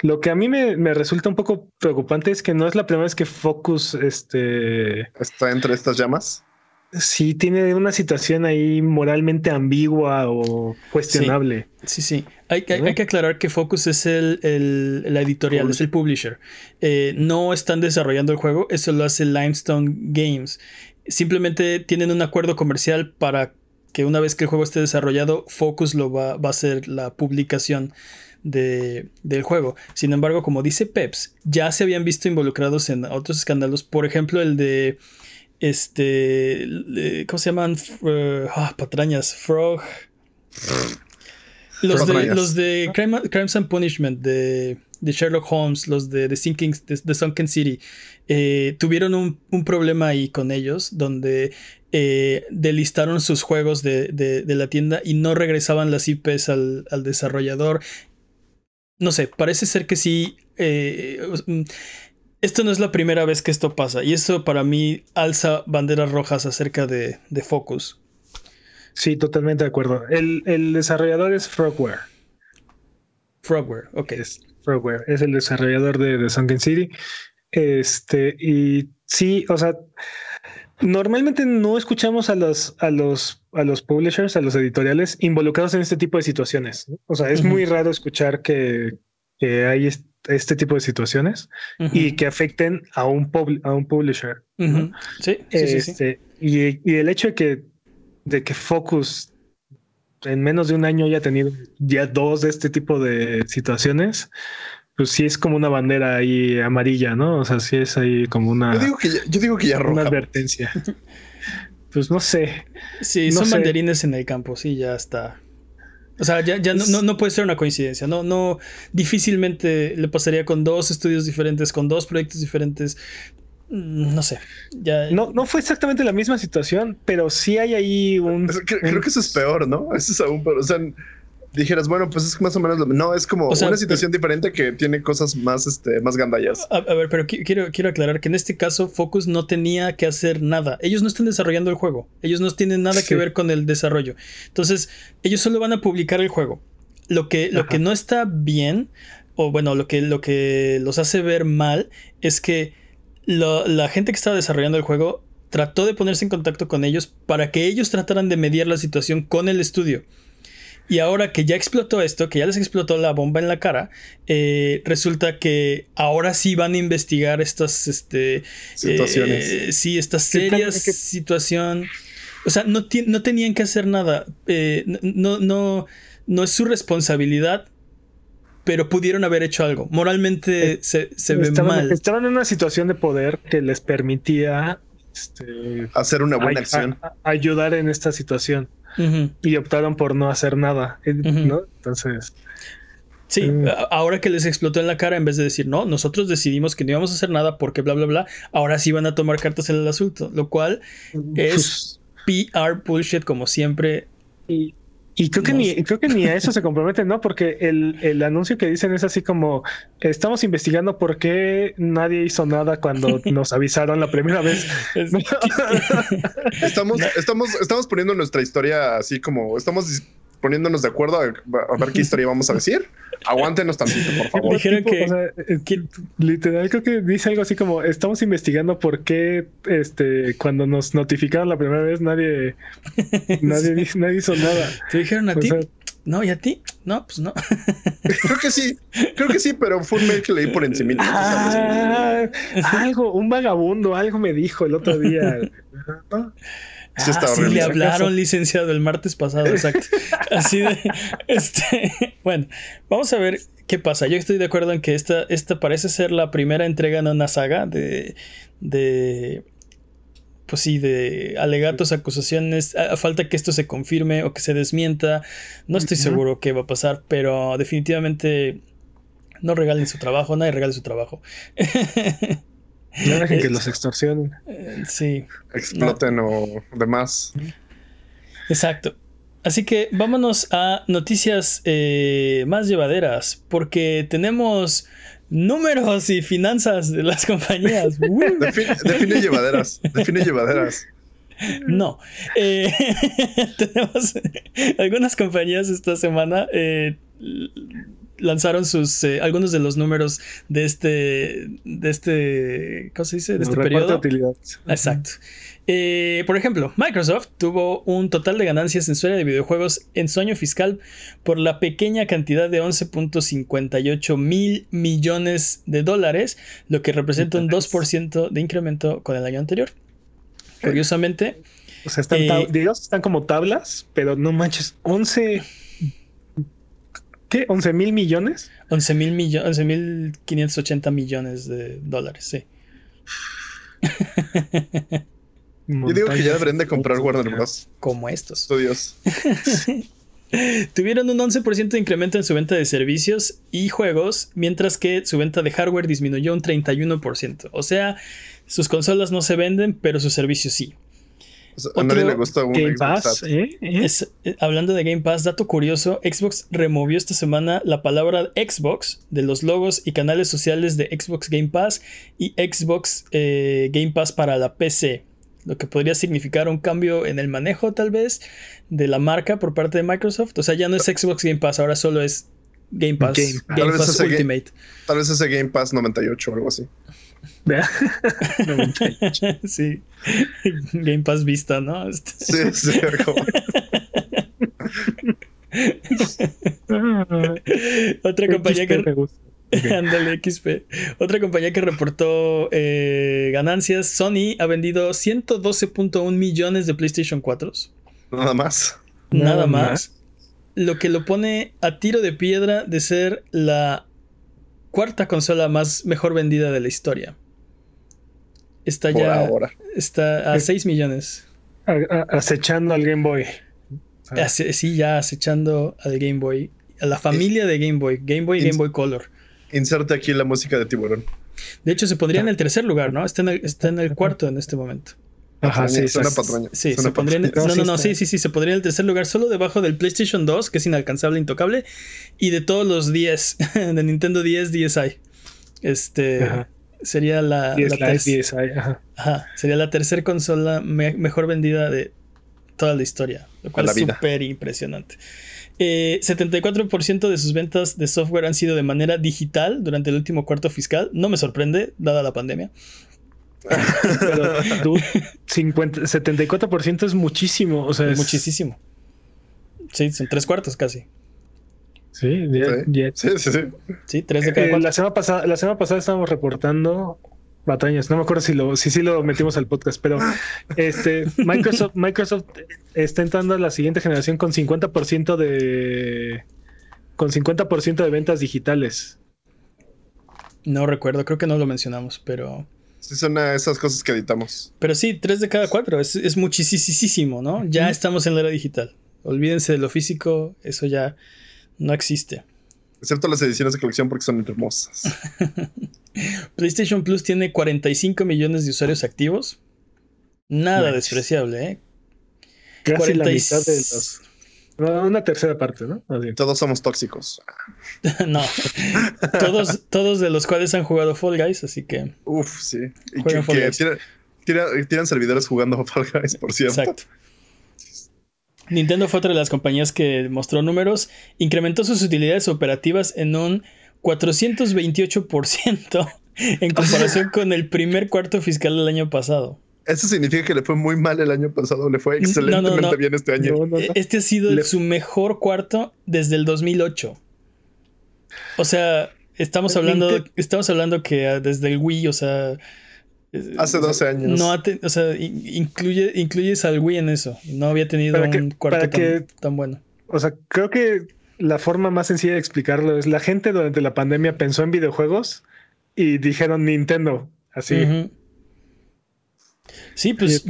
Lo que a mí me, me resulta un poco preocupante es que no es la primera vez que Focus, este, Está entre estas llamas. Sí tiene una situación ahí moralmente ambigua o cuestionable. Sí, sí. Hay, que- hay- ¿No? hay que aclarar que Focus es el, el- la editorial, es el publisher. Eh, no están desarrollando el juego, eso lo hace Limestone Games. Simplemente tienen un acuerdo comercial para que una vez que el juego esté desarrollado, Focus lo va, va a hacer la publicación de- del juego. Sin embargo, como dice Peps, ya se habían visto involucrados en otros escándalos. Por ejemplo, el de este. ¿Cómo se llaman? Eh, ah, patrañas. Frog. Los de, los de Crime- Crimes and Punishment, de, de Sherlock Holmes, los de The, Sinking, de, de Sunken City, eh, tuvieron un, un problema ahí con ellos, donde eh, delistaron sus juegos de, la tienda y no regresaban las IPs al, al desarrollador. No sé, parece ser que sí. eh, esto no es la primera vez que esto pasa, y eso para mí alza banderas rojas acerca de, de Focus. Sí, totalmente de acuerdo. El, el desarrollador es Frogware. Frogware, ok. Es Frogware, es el desarrollador de, de Sunken City. Este, y sí, o sea, normalmente no escuchamos a los, a los, a los publishers, a los editoriales involucrados en este tipo de situaciones. O sea, es muy raro escuchar que, que hay este tipo de situaciones y que afecten a un, pub- a un publisher. Sí, sí, sí, sí. Este, Y, y el hecho de que, de que Focus en menos de un año haya tenido ya dos de este tipo de situaciones, pues sí es como una bandera ahí amarilla, ¿no? O sea, sí es ahí como una, Yo digo que ya, yo digo que ya una roja. advertencia. Pues no sé. Sí, No son sé. banderines en el campo, sí, ya está. O sea, ya, ya no, no, no puede ser una coincidencia. No, no, difícilmente le pasaría con dos estudios diferentes, con dos proyectos diferentes. Mm, No sé. Ya. No, no fue exactamente la misma situación, pero sí hay ahí un. Que- creo que eso es peor, ¿no? Eso es aún peor. O sea, dijeras, bueno, pues es más o menos lo No, es como O sea, una situación diferente que tiene cosas más, este, más gandallas. A, a ver, pero qui- quiero, quiero aclarar que en este caso Focus no tenía que hacer nada. Ellos no están desarrollando el juego. Ellos no tienen nada Sí. que ver con el desarrollo. Entonces, ellos solo van a publicar el juego. Lo que, lo Ajá. que no está bien, o bueno, lo que, lo que los hace ver mal, es que lo- la gente que estaba desarrollando el juego trató de ponerse en contacto con ellos para que ellos trataran de mediar la situación con el estudio. Y ahora que ya explotó esto, que ya les explotó la bomba en la cara, eh, resulta que ahora sí van a investigar estas este, Situaciones. eh, sí, esta Que tal- seria que- situación. O sea, no, ti- no tenían que hacer nada. Eh, no, no, no es su responsabilidad, pero pudieron haber hecho algo. Moralmente Eh, se, se ve estaban, mal. estaban en una situación de poder que les permitía este, Hacer una buena ay- acción. a- a- ayudar en esta situación Y optaron por no hacer nada, eh. ¿no? Entonces, Sí, a- ahora que les explotó en la cara, en vez de decir, no, nosotros decidimos que no íbamos a hacer nada porque bla, bla, bla, ahora sí van a tomar cartas en el asunto, lo cual es PR bullshit como siempre. Y, y creo que No ni creo que ni a eso se comprometen, ¿no? Porque el, el anuncio que dicen es así como estamos investigando por qué nadie hizo nada cuando nos avisaron la primera vez. Es- Estamos, estamos, estamos poniendo nuestra historia así como estamos poniéndonos de acuerdo a, a ver qué historia vamos a decir. Aguántenos tantito, por favor. Dijeron que- o sea, eh, que- literal creo que dice algo así como estamos investigando por qué este cuando nos notificaron la primera vez nadie nadie, di- nadie hizo nada. ¿Te dijeron a O ti? sea, No, ¿y a ti? No, pues no. Creo que sí, creo que sí, pero fue un mail que leí por encima. ah, algo, un vagabundo, algo me dijo el otro día. ¿no? Sí, está Ah, sí horrible. le hablaron, licenciado, el martes pasado, exacto. Así de. Este. Bueno, vamos a ver qué pasa. Yo estoy de acuerdo en que esta, esta parece ser la primera entrega en una saga de. de pues sí, de alegatos, acusaciones. A, falta que esto se confirme o que se desmienta. No estoy seguro qué va a pasar, pero definitivamente no regalen su trabajo, nadie regale su trabajo. No dejen que Eh, los extorsionen. eh, sí. Exploten o demás. Exacto. Así que vámonos a noticias eh, más llevaderas, porque tenemos números y finanzas de las compañías. Define, define llevaderas. Define llevaderas. No. Eh, tenemos algunas compañías esta semana eh, lanzaron sus eh, algunos de los números de este de este ¿cómo se dice? de este de periodo. utilidades. Exacto. Eh, por ejemplo, Microsoft tuvo un total de ganancias en su área de videojuegos en su año fiscal por la pequeña cantidad de 11.58 mil millones de dólares, lo que representa un 2% de incremento con el año anterior. Curiosamente, O sea, están, Eh, digamos, están como tablas, pero no manches, 11. ¿Qué? ¿11 mil millones? 11 mil millones, 11.580 millones de dólares, sí. Yo digo que ya deberían de comprar Warner Bros. Como estos. Studios. Tuvieron un 11% de incremento en su venta de servicios y juegos, mientras que su venta de hardware disminuyó un 31%. O sea, sus consolas no se venden, pero sus servicios sí. O sea, a nadie Otro le gusta un Game Xbox Pass. ¿eh? ¿Eh? Es- eh, hablando de Game Pass, dato curioso, Xbox removió esta semana la palabra Xbox de los logos y canales sociales de Xbox Game Pass y Xbox eh, Game Pass para la PC, lo que podría significar un cambio en el manejo tal vez de la marca por parte de Microsoft. O sea, ya no es Xbox Game Pass, ahora solo es Game Pass, Game Game, Pass. Tal vez Pass ese Ga- Ultimate. Tal vez ese Game Pass 98 o algo así. Vea. 98. sí, Game Pass Vista, ¿no? Este- Sí, sí. como- Otra compañía que... Ándale, XP. Otra compañía que reportó eh, ganancias, Sony ha vendido 112.1 millones de PlayStation 4. Nada más. Nada, Nada más. más. Lo que lo pone a tiro de piedra de ser la cuarta consola más mejor vendida de la historia. Está Por ya ahora. está a 6 millones. A- a- acechando al Game Boy. Ah, Ace- Sí, ya acechando al Game Boy. A la familia de Game Boy. Game Boy y Game Boy Color. Inserte aquí la música de tiburón. De hecho, se pondría en el tercer lugar, ¿no? Está en el, está en el cuarto en este momento. Ajá, sí, Suena sí. patraña. Sí, Suena se pondría en, patraña. no, No, no, sí sí, sí, sí, se pondría en el tercer lugar, solo debajo del PlayStation 2, que es inalcanzable, intocable, y de todos los 10 de Nintendo 10, DSi. Este Ajá. sería la, 10 la Live, ter- 10 ahí, ajá. ajá, sería la tercera consola me- mejor vendida de toda la historia, lo cual la es súper impresionante. Eh, 74% de sus ventas de software han sido de manera digital durante el último cuarto fiscal. No me sorprende, dada la pandemia. Pero dude, 50, 74% es muchísimo. O sea, Es es muchísimo. Sí, son tres cuartos casi. Sí, ya- Sí. ya- Sí, sí, sí. Sí, tres de cada Eh, la semana pasada, la semana pasada estábamos reportando batallas. No me acuerdo si lo, si sí lo metimos al podcast, pero este Microsoft, Microsoft está entrando a la siguiente generación con 50% de con 50% de ventas digitales. No recuerdo, creo que no lo mencionamos, pero. Sí, son a esas cosas que editamos. Pero sí, tres de cada cuatro. Es, es muchísimo, ¿no? Ya estamos en la era digital. Olvídense de lo físico, eso ya no existe. Excepto las ediciones de colección porque son hermosas. PlayStation Plus tiene 45 millones de usuarios activos. Nada despreciable, ¿eh? Casi la 40 y- mitad de los. Una tercera parte, ¿no? Todos somos tóxicos. no. todos, todos de los cuales han jugado Fall Guys, así que. Uf, sí. Y que, Fall que Guys. tira- tira- tiran servidores jugando Fall Guys, por cierto. Exacto. Nintendo fue otra de las compañías que mostró números, incrementó sus utilidades operativas en un 428% en comparación con el primer cuarto fiscal del año pasado. Eso significa que le fue muy mal el año pasado, le fue excelentemente no. bien este año. No, no, no. Este ha sido Le- su mejor cuarto desde el 2008. O sea, estamos hablando, Ninte- estamos hablando que ah, desde el Wii, o sea, Hace 12 años. No o sea, incluye, incluyes al Wii en eso. No había tenido un cuarto tan, tan bueno. O sea, creo que la forma más sencilla de explicarlo es la gente durante la pandemia pensó en videojuegos y dijeron Nintendo, así. Sí, pues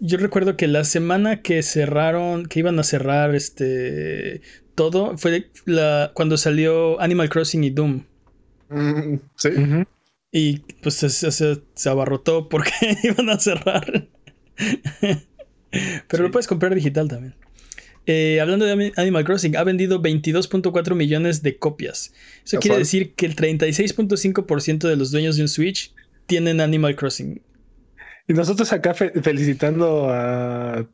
yo, recuerdo que la semana que cerraron, que iban a cerrar este todo, fue la, cuando salió Animal Crossing y Doom. Mm, sí. Y pues se, se, abarrotó porque iban a cerrar. Pero lo puedes comprar digital también. Eh, hablando de Animal Crossing, ha vendido 22.4 millones de copias. Eso quiere decir que el 36.5% de los dueños de un Switch tienen Animal Crossing. Y nosotros acá felicitando a,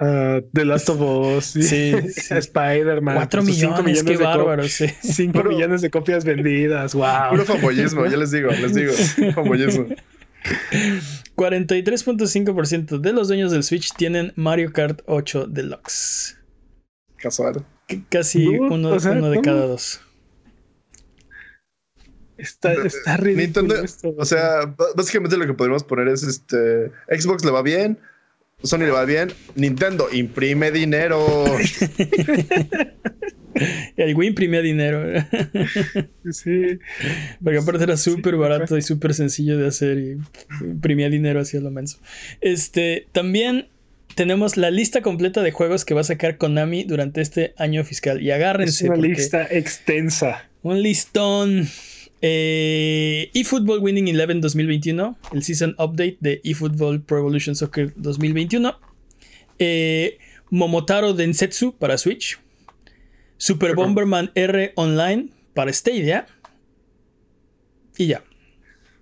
The Last of Us, sí, Spider-Man. 4 millones, qué bárbaro, sí. 5 millones de copias vendidas, wow. Puro fambollismo, ya les digo, les digo, fambollismo. 43.5% de los dueños del Switch tienen Mario Kart 8 Deluxe. Casual. casi uno, de cada dos. Está, está ridículo esto, o sea, básicamente lo que podemos poner es este Xbox le va bien, Sony le va bien, Nintendo imprime dinero. El Wii imprimía dinero. sí. Porque aparte era súper barato y súper sencillo de hacer y imprimía dinero hacia lo menso. Este, también tenemos la lista completa de juegos que va a sacar Konami durante este año fiscal. Y agárrense. Es una lista extensa. Un listón. Eh, eFootball Winning Eleven 2021. El Season Update de eFootball Pro Evolution Soccer 2021. Eh, Momotaro Densetsu para Switch. Super Bomberman R Online para Stadia. Y ya.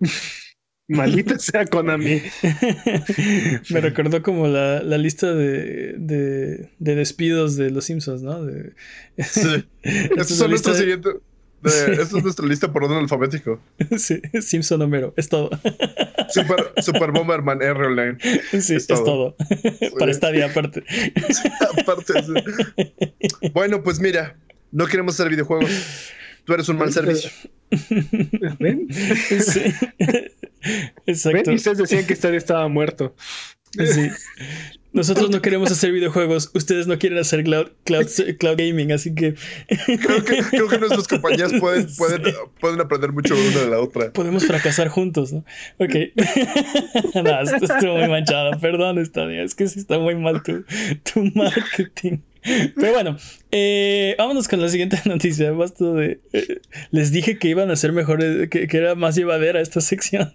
Maldita sea Konami. Me recordó como la, lista de, de, despidos de los Simpsons, ¿no? De, sí. Esto, es nuestra lista por orden alfabético. Sí, Simpson Homero, es todo. Super, Super Bomberman R Online. Sí, es todo. Para Stadia, aparte. aparte, Bueno, pues mira, no queremos hacer videojuegos. Tú eres un mal servicio. ¿Ven? Sí. Exacto. Y ustedes decían que Stadia estaba muerto. Sí. Nosotros no queremos hacer videojuegos, ustedes no quieren hacer cloud, cloud, gaming, así que... Creo que, creo que nuestras compañías pueden, pueden, pueden aprender mucho una de la otra. Podemos fracasar juntos, ¿no? Ok. no, esto estuvo muy manchado, perdón, Stadia, es que sí está muy mal tu, tu marketing. Pero bueno, eh, vámonos con la siguiente noticia. Basta de. Eh, les dije que iban a ser mejores, que, era más llevadera esta sección.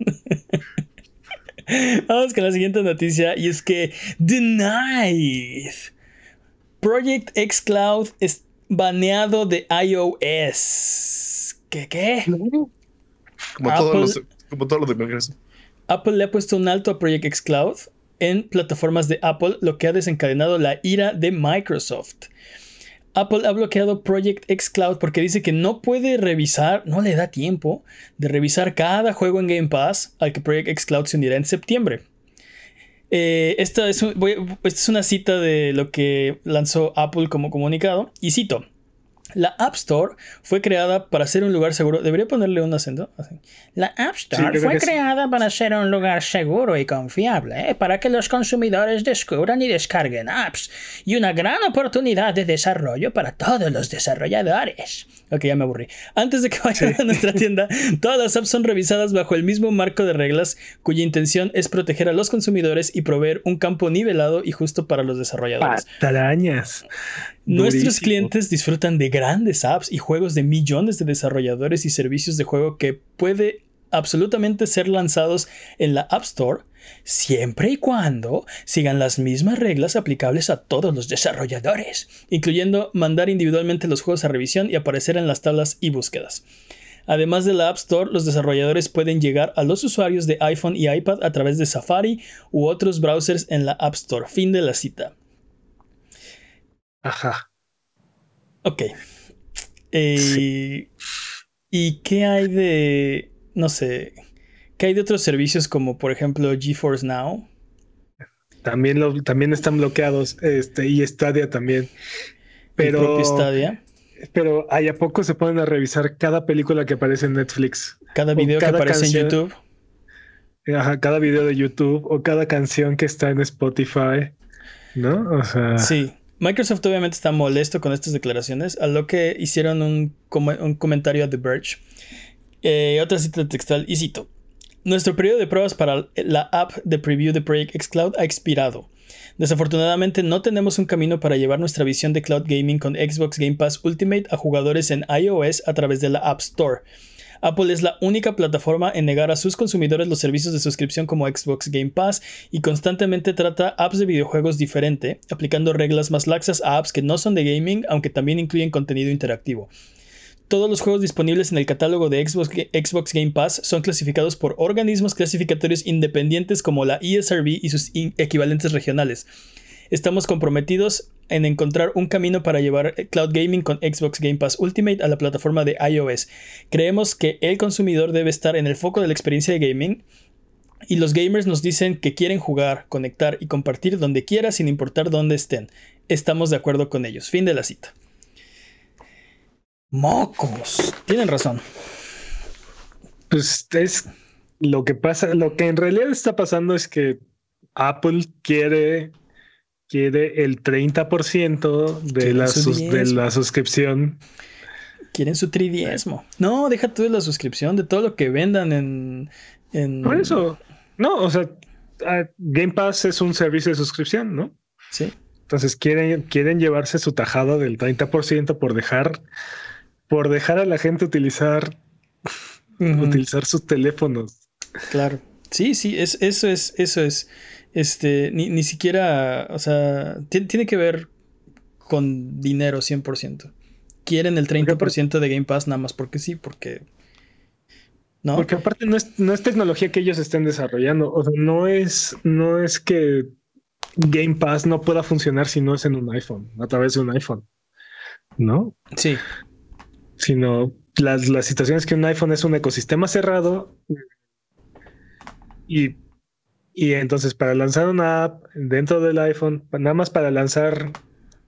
Vamos con la siguiente noticia y es que Denied Project X Cloud es baneado de iOS. ¿Qué qué? Como, todos los, como todos los de Apple le ha puesto un alto a Project X Cloud en plataformas de Apple, lo que ha desencadenado la ira de Microsoft. Apple ha bloqueado Project X Cloud porque dice que no puede revisar, no le da tiempo de revisar cada juego en Game Pass al que Project X Cloud se unirá en septiembre. Eh, esta, es esta es una cita de lo que lanzó Apple como comunicado y cito. La App Store fue creada para ser un lugar seguro. Debería ponerle un acento. La App Store fue creada para ser un lugar seguro y confiable, ¿eh? para que los consumidores descubran y descarguen apps y una gran oportunidad de desarrollo para todos los desarrolladores. Ok, ya me aburrí. Antes de que vayan a nuestra tienda, todas las apps son revisadas bajo el mismo marco de reglas cuya intención es proteger a los consumidores y proveer un campo nivelado y justo para los desarrolladores. Patarañas. Nuestros clientes disfrutan de grandes apps y juegos de millones de desarrolladores y servicios de juego que puede absolutamente ser lanzados en la App Store siempre y cuando sigan las mismas reglas aplicables a todos los desarrolladores, incluyendo mandar individualmente los juegos a revisión y aparecer en las tablas y búsquedas. Además de la App Store, los desarrolladores pueden llegar a los usuarios de iPhone y iPad a través de Safari u otros browsers en la App Store. Fin de la cita. Ajá. Ok. Eh, ¿Y qué hay de, no sé, qué hay de otros servicios como por ejemplo GeForce Now? También, lo, también están bloqueados, este, y Stadia también. Pero, ¿El propio Stadia? Pero ¿hay a poco se ponen a revisar cada película que aparece en Netflix? Cada video que aparece en YouTube. cada video de YouTube o cada canción que está en Spotify, ¿no? O sea. Sí. Microsoft obviamente está molesto con estas declaraciones, a lo que hicieron un, comentario a The Verge. Eh, otra cita textual, y cito. Nuestro periodo de pruebas para la app de preview de Project Xcloud ha expirado. Desafortunadamente no tenemos un camino para llevar nuestra visión de cloud gaming con Xbox Game Pass Ultimate a jugadores en iOS a través de la App Store. Apple es la única plataforma en negar a sus consumidores los servicios de suscripción como Xbox Game Pass y constantemente trata apps de videojuegos diferente, aplicando reglas más laxas a apps que no son de gaming, aunque también incluyen contenido interactivo. Todos los juegos disponibles en el catálogo de Xbox, Game Pass son clasificados por organismos clasificatorios independientes como la ESRB y sus equivalentes regionales. Estamos comprometidos en encontrar un camino para llevar cloud gaming con Xbox Game Pass Ultimate a la plataforma de iOS. Creemos que el consumidor debe estar en el foco de la experiencia de gaming y los gamers nos dicen que quieren jugar, conectar y compartir donde quiera sin importar dónde estén. Estamos de acuerdo con ellos. Fin de la cita. Mocos. Tienen razón. Pues es lo que pasa, lo que en realidad está pasando es que Apple quiere, quiere el 30% de la, de la suscripción. Quieren su tridiesmo. No, deja tú de la suscripción, de todo lo que vendan en. en... Por eso. No, o sea, Game Pass es un servicio de suscripción, ¿no? Sí. Entonces quieren, quieren llevarse su tajada del 30% por dejar por dejar a la gente utilizar, utilizar sus teléfonos. Claro. Sí, sí, es, eso es, eso es. Este, ni, siquiera, o sea, tiene que ver con dinero 100%. Quieren el 30% de Game Pass nada más porque sí, porque... ¿No? Porque aparte no es, no es tecnología que ellos estén desarrollando. O sea, no es, no es que Game Pass no pueda funcionar si no es en un iPhone, a través de un iPhone. ¿No? Sí sino las, las situaciones que un iPhone es un ecosistema cerrado y, y entonces para lanzar una app dentro del iPhone, nada más para lanzar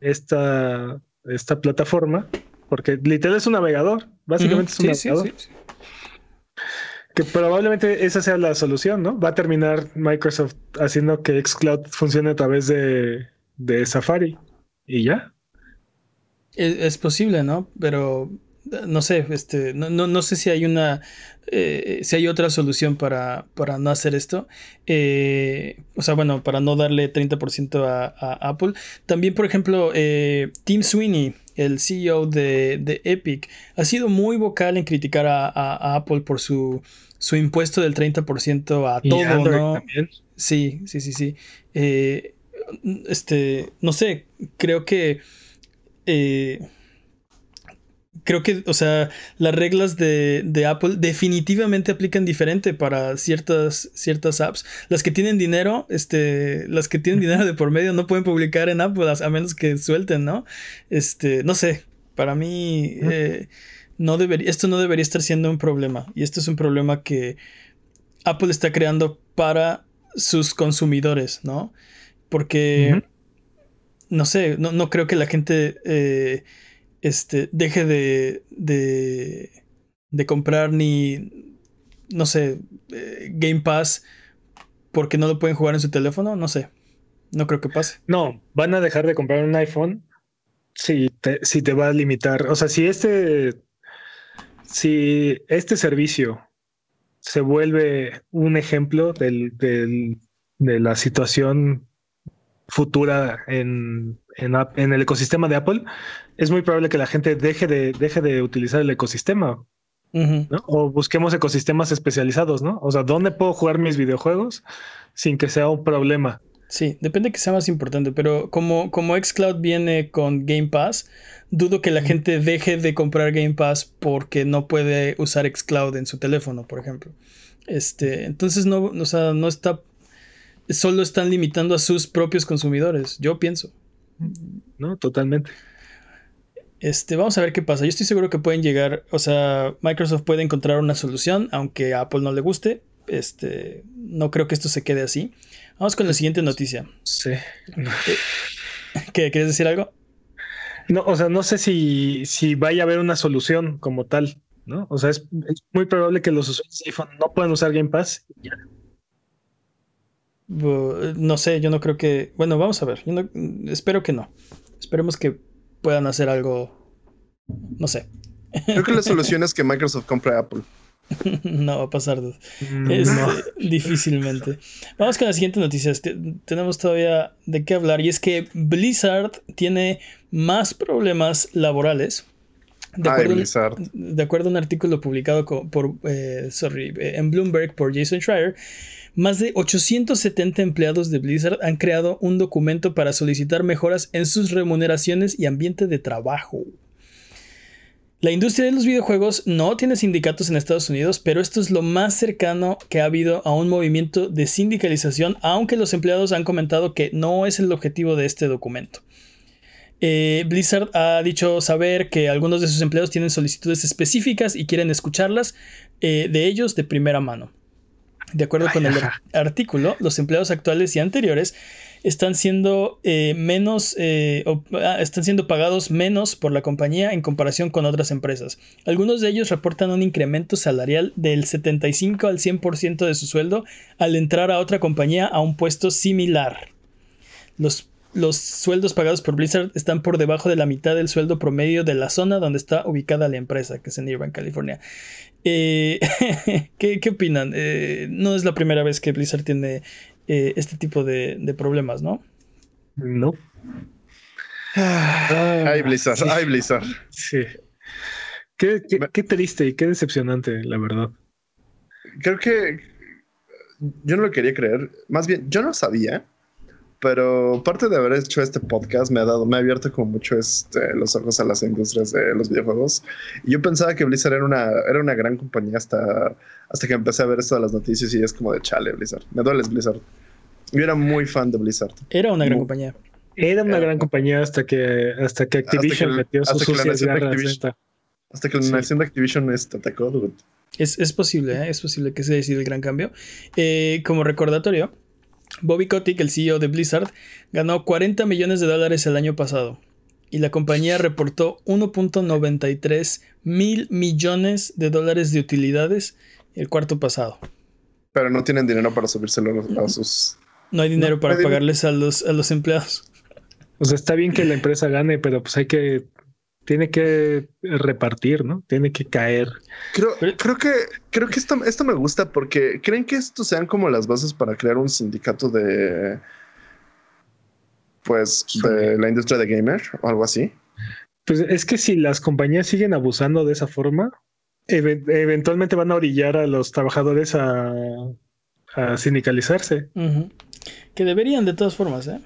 esta, esta plataforma, porque literal es un navegador, básicamente es un navegador. que probablemente esa sea la solución, ¿no? Va a terminar Microsoft haciendo que Xcloud funcione a través de, de Safari y ya. es posible, ¿no? Pero no sé, este, no, no, sé si hay una, eh, si hay otra solución para, para no hacer esto. Eh, o sea, bueno, para no darle 30% a, a, Apple. También, por ejemplo, eh, Tim Sweeney, el CEO de, Epic, ha sido muy vocal en criticar a, Apple por su, su impuesto del 30% a todo, ¿no? Sí, sí, sí, sí. este, no sé, creo que creo que, o sea, las reglas de, Apple definitivamente aplican diferente para ciertas, ciertas apps. Las que tienen dinero, este, las que tienen dinero de por medio no pueden publicar en Apple a menos que suelten, ¿no? Este, no sé, para mí eh, no debería, esto no debería estar siendo un problema. Y esto es un problema que Apple está creando para sus consumidores, ¿no? Porque, no sé, no, no, creo que la gente... Eh, este, deje de, de, comprar ni, no sé, eh, Game Pass porque no lo pueden jugar en su teléfono, no sé. No creo que pase. No, van a dejar de comprar un iPhone si te, si te va a limitar. O sea, si este, si este servicio se vuelve un ejemplo del, del, de la situación futura en, en, el ecosistema de Apple, es muy probable que la gente deje de, deje de utilizar el ecosistema. O busquemos ecosistemas especializados, ¿no? O sea, ¿dónde puedo jugar mis videojuegos sin que sea un problema? Sí, depende que sea más importante, pero como, como Xcloud viene con Game Pass, dudo que la gente deje de comprar Game Pass porque no puede usar Xcloud en su teléfono, por ejemplo. Este, entonces no, o sea, no está solo están limitando a sus propios consumidores, yo pienso. No, totalmente. Este, vamos a ver qué pasa. Yo estoy seguro que pueden llegar, o sea, Microsoft puede encontrar una solución, aunque a Apple no le guste. Este, no creo que esto se quede así. Vamos con la siguiente noticia. Sí. Eh, ¿Qué? ¿Quieres decir algo? No, o sea, no sé si, si vaya a haber una solución como tal, ¿no? O sea, es, muy probable que los usuarios de iPhone no puedan usar Game Pass. No sé, yo no creo que. Bueno, vamos a ver. Yo no, espero que no. Esperemos que puedan hacer algo. No sé. Creo que la solución es que Microsoft compre Apple. no va a pasar. Mm, este, difícilmente. Vamos con la siguiente noticia. Tenemos todavía de qué hablar. Y es que Blizzard tiene más problemas laborales. De acuerdo, de acuerdo a un artículo publicado por, eh, sorry, eh, en Bloomberg por Jason Schreier, más de 870 empleados de Blizzard han creado un documento para solicitar mejoras en sus remuneraciones y ambiente de trabajo. La industria de los videojuegos no tiene sindicatos en Estados Unidos, pero esto es lo más cercano que ha habido a un movimiento de sindicalización, aunque los empleados han comentado que no es el objetivo de este documento. Eh, Blizzard ha dicho saber que algunos de sus empleados tienen solicitudes específicas y quieren escucharlas eh, de ellos de primera mano. De acuerdo con el artículo, los empleados actuales y anteriores están siendo eh, menos eh, ah, están siendo pagados menos por la compañía en comparación con otras empresas. Algunos de ellos reportan un incremento salarial del 75 al 100% de su sueldo al entrar a otra compañía a un puesto similar. Los los sueldos pagados por Blizzard están por debajo de la mitad del sueldo promedio de la zona donde está ubicada la empresa, que es en Irvine, California. Eh, ¿qué, opinan? no es la primera vez que Blizzard tiene eh, este tipo de, problemas, ¿no? No. ay, Blizzard, ay, Blizzard. Sí. Qué, qué, triste y qué decepcionante, la verdad. Creo que yo no lo quería creer. Más bien, yo no sabía pero parte de haber hecho este podcast me ha dado, me ha abierto como mucho este, los ojos a las industrias de los videojuegos. Y yo pensaba que Blizzard era una, era una gran compañía hasta, hasta que empecé a ver esto de las noticias y es como de chale, Blizzard. Me duele Blizzard. Yo era muy fan de Blizzard. Era una gran compañía. Era una gran compañía hasta que, hasta que Activision metió sus sucias garras. Hasta que la nación de Activision este, atacó, Es, es posible, ¿eh? es posible que se decida el gran cambio. Eh, como recordatorio, Bobby Kotick, el CEO de Blizzard, ganó 40 millones de dólares el año pasado y la compañía reportó 1.93 mil millones de dólares de utilidades el cuarto pasado. Pero no tienen dinero para subírselo a sus... No hay dinero para pagarles a los, a los empleados. O sea, está bien que la empresa gane, pero pues hay que tiene que repartir, ¿no? Tiene que caer. Creo, creo que, creo que esto, esto me gusta porque creen que esto sean como las bases para crear un sindicato de, pues, de la industria de gamer o algo así. Pues es que si las compañías siguen abusando de esa forma, eventualmente van a orillar a los trabajadores a, a sindicalizarse. Que deberían de todas formas, ¿eh?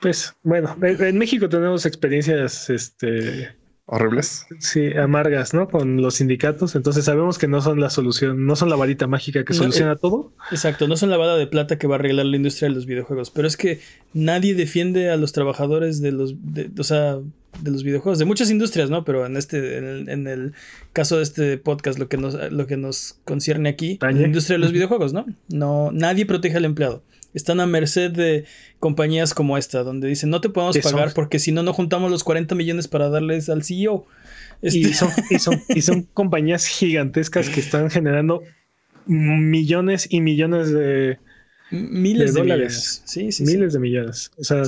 Pues bueno, en México tenemos experiencias este, horribles. Sí, amargas, ¿no? Con los sindicatos. Entonces sabemos que no son la solución, no son la varita mágica que soluciona eh, todo. Exacto, no son la vara de plata que va a arreglar la industria de los videojuegos. Pero es que nadie defiende a los trabajadores de los, o sea, de los videojuegos, de muchas industrias, ¿no? Pero en este, en el, caso de este podcast, lo que nos, lo que nos concierne aquí, la industria de los videojuegos, ¿no? No, nadie protege al empleado están a merced de compañías como esta, donde dicen, no te podemos pagar porque si no, no juntamos los 40 millones para darles al CEO. Y, este son, y, son, compañías gigantescas que están generando millones y millones de... Miles de, dólares. Sí, sí, Miles de millones. O sea,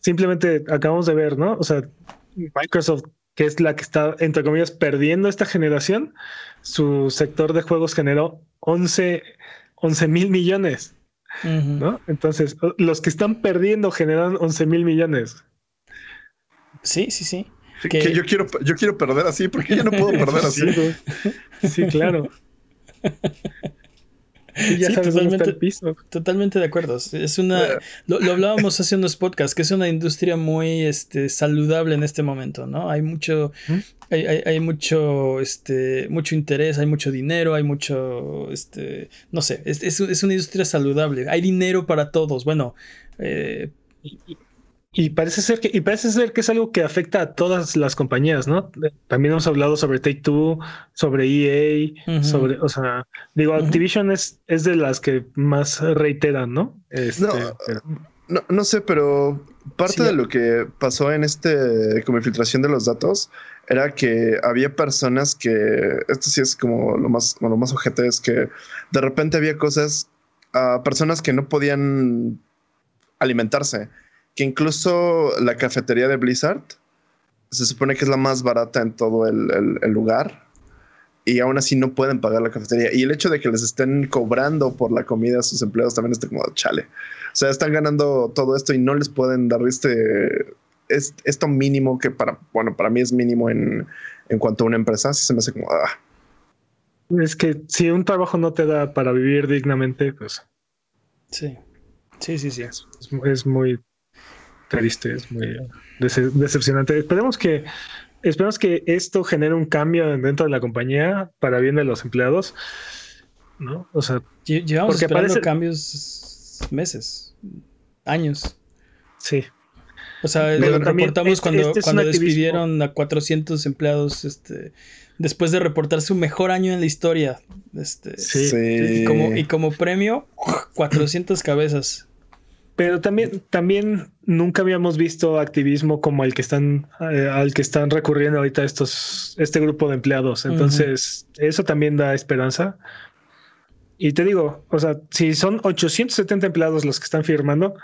simplemente acabamos de ver, ¿no? O sea, Microsoft, que es la que está, entre comillas, perdiendo esta generación, su sector de juegos generó 11 mil millones. ¿No? Entonces, los que están perdiendo generan 11 mil millones. Sí, sí, sí. que... yo quiero, yo quiero perder así, porque yo no puedo perder así. sí, claro. ya totalmente, totalmente de acuerdo. Es una, lo, hablábamos hace unos podcasts, que es una industria muy este, saludable en este momento, ¿no? Hay mucho, hay, hay, mucho, este, mucho interés, hay mucho dinero, hay mucho, este, no sé, es, es, es una industria saludable. Hay dinero para todos. Bueno, eh, y parece ser que, y parece ser que es algo que afecta a todas las compañías, ¿no? También hemos hablado sobre Take Two, sobre EA, sobre, o sea, digo, Activision es, es de las que más reiteran, ¿no? Este, no, no, sé, pero parte de lo que pasó en este, como infiltración de los datos, era que había personas que, esto sí es como lo más, lo más ojete, es que de repente había cosas a personas que no podían alimentarse. Que incluso la cafetería de Blizzard se supone que es la más barata en todo el, lugar. Y aún así no pueden pagar la cafetería. Y el hecho de que les estén cobrando por la comida a sus empleados también está como chale. O sea, están ganando todo esto y no les pueden dar este, esto mínimo que para, bueno, para mí es mínimo en, en cuanto a una empresa. Así se me hace como, ah, es que si un trabajo no te da para vivir dignamente, pues. Sí. Sí, sí, sí. Es, muy triste, es muy decepcionante. Esperemos que, esperemos que esto genere un cambio dentro de la compañía para bien de los empleados. ¿No? O sea, llevamos esperando cambios meses, años. Sí. O sea, lo reportamos cuando, este cuando despidieron a 400 empleados este, después de reportar su mejor año en la historia. Este, sí. Y, como, y como premio, 400 cabezas. Pero también, también nunca habíamos visto activismo como el que están, eh, al que están recurriendo ahorita estos, este grupo de empleados. Entonces, eso también da esperanza. Y te digo, o sea, si son 870 empleados los que están firmando,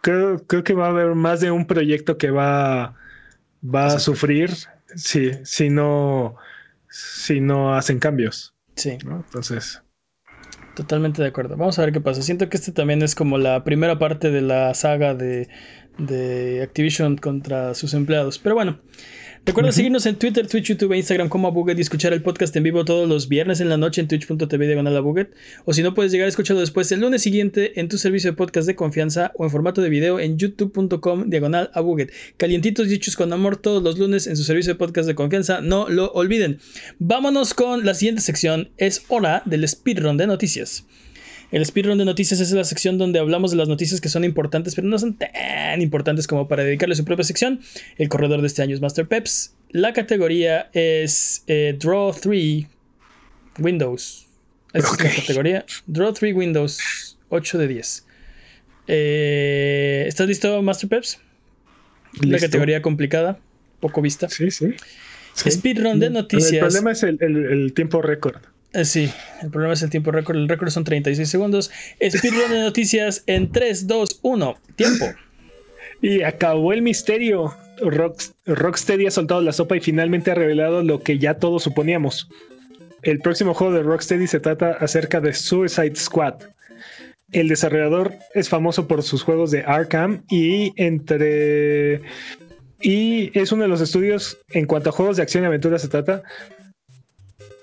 creo, creo que va a haber más de un proyecto que va, va a sufrir si, si no, si no hacen cambios. Sí. Entonces. Totalmente de acuerdo. Vamos a ver qué pasa. Siento que este también es como la primera parte de la saga de, de Activision contra sus empleados. Pero bueno, Recuerda seguirnos en Twitter, Twitch, YouTube e Instagram como Abuget y escuchar el podcast en vivo todos los viernes en la noche en twitch.tv diagonal Abuget. O si no, puedes llegar a escucharlo después el lunes siguiente en tu servicio de podcast de confianza o en formato de video en youtube.com diagonal Abuget. Calientitos y hechos con amor todos los lunes en su servicio de podcast de confianza. No lo olviden. Vámonos con la siguiente sección. Es hora del speedrun de noticias. El speedrun de noticias es la sección donde hablamos de las noticias que son importantes, pero no son tan importantes como para dedicarle su propia sección. El corredor de este año es Master Peps. La categoría es eh, Draw 3 Windows. Esa es la categoría. Draw 3 Windows 8 de 10. Eh, ¿Estás listo, Master Peps? La categoría complicada, poco vista. Sí, sí. Speedrun de noticias. El problema es el tiempo récord. Eh, sí, el problema es el tiempo récord. El récord son 36 segundos. Speedrun de noticias en 3, 2, 1. Tiempo. Y acabó el misterio. Rocksteady ha soltado la sopa y finalmente ha revelado lo que ya todos suponíamos. El próximo juego de Rocksteady se trata acerca de Suicide Squad. El desarrollador es famoso por sus juegos de Arkham y entre y es uno de los estudios en cuanto a juegos de acción y aventura se trata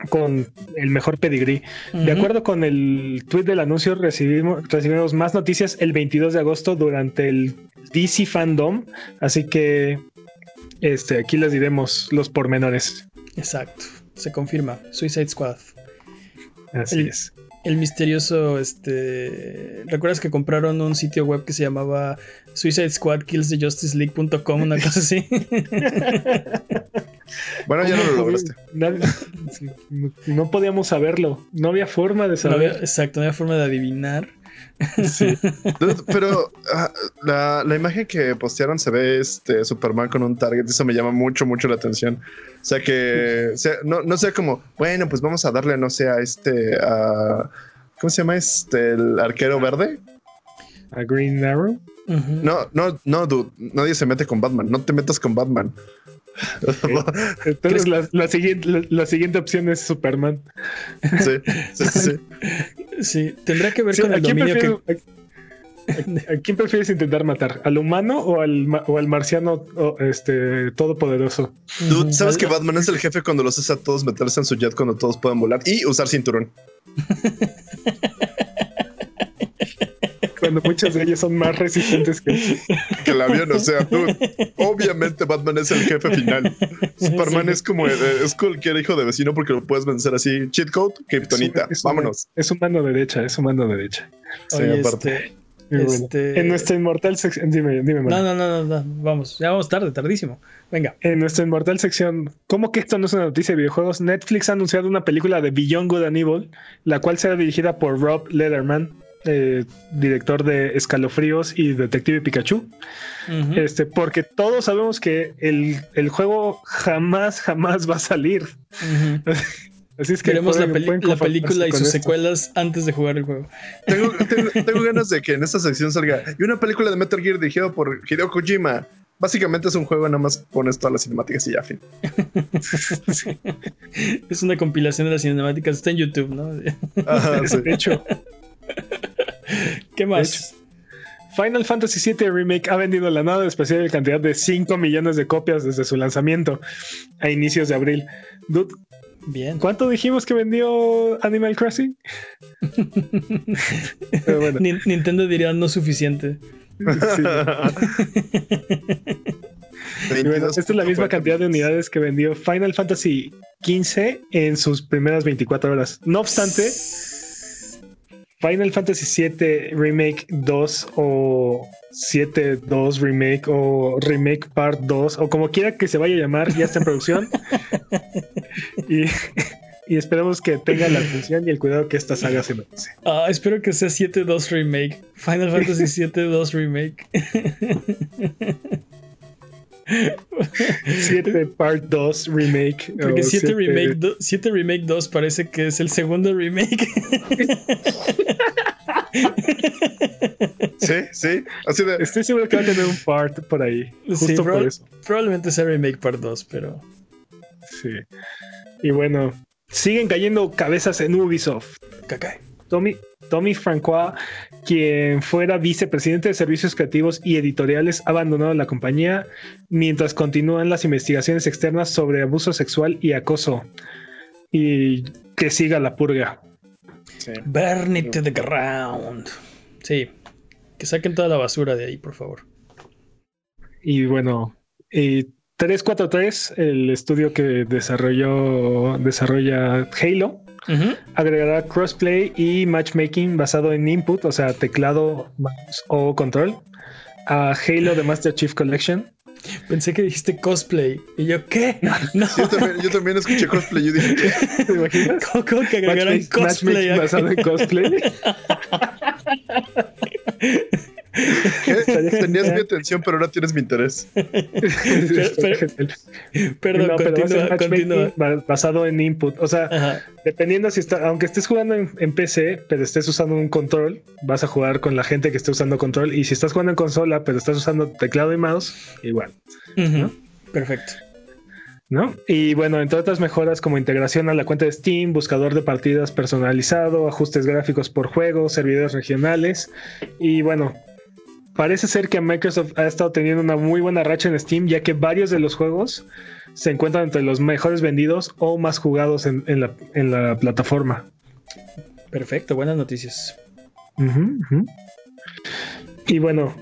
con el mejor pedigrí. De acuerdo con el tweet del anuncio, recibimos, recibimos más noticias el 22 de agosto durante el DC Fandom. Así que este, aquí les diremos los pormenores. Exacto, se confirma. Suicide Squad. Así es el misterioso, este, ¿recuerdas que compraron un sitio web que se llamaba Suicide Squad Kills the Justice League.com, una cosa así? bueno, ya no lo lograste. No, podíamos saberlo, no había forma de saber. exacto, no había forma de adivinar. Sí. Pero ah, la, imagen que postearon se ve este Superman con un target. Eso me llama mucho, mucho la atención. O sea que no, no sea como, bueno, pues vamos a darle, no sé, a este, ¿cómo se llama este? El arquero verde. A Green Arrow. No, no, no, dude. Nadie se mete con Batman. No te metas con Batman. Entonces la, siguiente, la, siguiente opción es Superman. Sí, sí, sí. sí. tendrá que ver con el dominio que... ¿A quién prefieres intentar matar? ¿Al humano o al, o al marciano este, todopoderoso? Tú sabes que Batman es el jefe cuando los hace a todos meterse en su jet cuando todos puedan volar y usar cinturón. cuando muchos de ellos son más resistentes que, el avión. O sea, tú, obviamente Batman es el jefe final. Superman es como es cualquier hijo de vecino porque lo puedes vencer así. Cheat code, Kryptonita. Vámonos. es un mando derecha, es un mano derecha. Sí, aparte. Este, este... En nuestra inmortal sección, dime, dime. No, no, no, no, vamos, ya vamos tarde, tardísimo. Venga. En nuestra inmortal sección, ¿cómo que esto no es una noticia de videojuegos? Netflix ha anunciado una película de Beyond Good and Evil, la cual será dirigida por Rob Letterman, eh, director de Escalofríos y Detective Pikachu. Este, porque todos sabemos que el, juego jamás, jamás va a salir. Así es que Veremos la, peli- película y sus esto. secuelas antes de jugar el juego. Tengo, tengo- tengo ganas de que en esta sección salga. Y una película de Metal Gear dirigida por Hideo Kojima. Básicamente es un juego, nada más pones todas las cinemáticas y ya, fin. Es una compilación de las cinemáticas. Está en YouTube, ¿no? Ajá, sí. De hecho, ¿Qué más? Final Fantasy VII Remake ha vendido la nada especial en cantidad de 5 millones de copias desde su lanzamiento a inicios de abril. Dude, Bien. ¿cuánto dijimos que vendió Animal Crossing? Pero bueno, Nin- Nintendo diría no suficiente. sí. Y bueno, esta es la misma cantidad de unidades que vendió Final Fantasy XV en sus primeras 24 horas. No obstante, Final Fantasy VII Remake 2 o 7-2 Remake o Remake Part 2 o como quiera que se vaya a llamar, ya está en producción. y, y esperemos que tenga la atención y el cuidado que esta saga se merece. Ah, espero que sea 7-2 Remake. Final Fantasy 7-2 Remake. 7 Part 2 Remake. Porque o 7 siete- remake, do- 7 remake 2 parece que es el segundo remake. Sí, sí. Así de. Estoy seguro que va a tener un part por ahí. Justo Sí, por eso. Probablemente sea remake part 2, pero. Sí. Y bueno, siguen cayendo cabezas en Ubisoft. Caca. Tommy, Tommy Francois, quien fuera vicepresidente de servicios creativos y editoriales, ha abandonado la compañía mientras continúan las investigaciones externas sobre abuso sexual y acoso. Y que siga la purga. Sí. Burn it to the ground. Sí. Que saquen toda la basura de ahí, por favor. Y bueno, y 343, el estudio que desarrolló, desarrolla Halo, Agregará crossplay y matchmaking basado en input, o sea, teclado, mouse o control, a Halo The Master Chief Collection. Pensé que dijiste cosplay. Y yo, ¿qué? No. Yo también, yo también escuché cosplay. Yo dije, ¿qué? ¿Te imaginas? ¿Cómo, cómo que agregaron Matchmaking- cosplay? matchmaking basado en cosplay. ¿Qué? Tenías mi atención, pero ahora tienes mi interés. Perdón, No, pero va a ser continúa, continúa. ba- basado en input. O sea, Ajá. dependiendo si está, aunque estés jugando en, en PC, pero estés usando un control, vas a jugar con la gente que esté usando control. Y si estás jugando en consola, pero estás usando teclado y mouse, igual. Ujú. Perfecto. ¿no? Y bueno, entre otras mejoras como integración a la cuenta de Steam, buscador de partidas personalizado, ajustes gráficos por juego, servidores regionales. Y bueno, parece ser que Microsoft ha estado teniendo una muy buena racha en Steam, ya que varios de los juegos se encuentran entre los mejores vendidos o más jugados en, en la, en la plataforma. Perfecto, buenas noticias. Y bueno,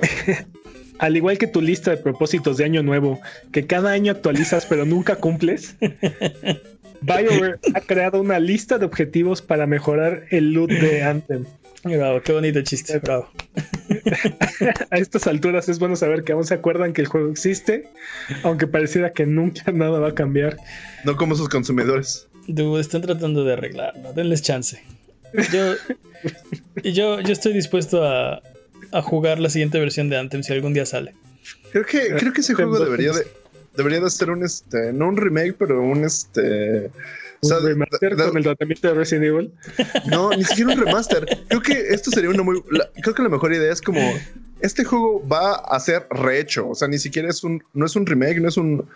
al igual que tu lista de propósitos de año nuevo, que cada año actualizas pero nunca cumples, BioWare ha creado una lista de objetivos para mejorar el loot de Anthem. Bravo, qué bonito chiste, bravo. A estas alturas es bueno saber que aún se acuerdan que el juego existe, aunque pareciera que nunca nada va a cambiar. No como sus consumidores. Dude, están tratando de arreglarlo, denles chance. Yo, yo, yo estoy dispuesto a, a jugar la siguiente versión de Anthem si algún día sale. Creo que, creo que ese juego debería de, debería de ser un este, no un remake, pero un este. O sea, Un remaster con el tratamiento de Resident Evil. no, ni siquiera un remaster. Creo que esto sería una muy. la- creo que la mejor idea es como. Este juego va a ser rehecho. O sea, ni siquiera es un. No es un remake, no es un.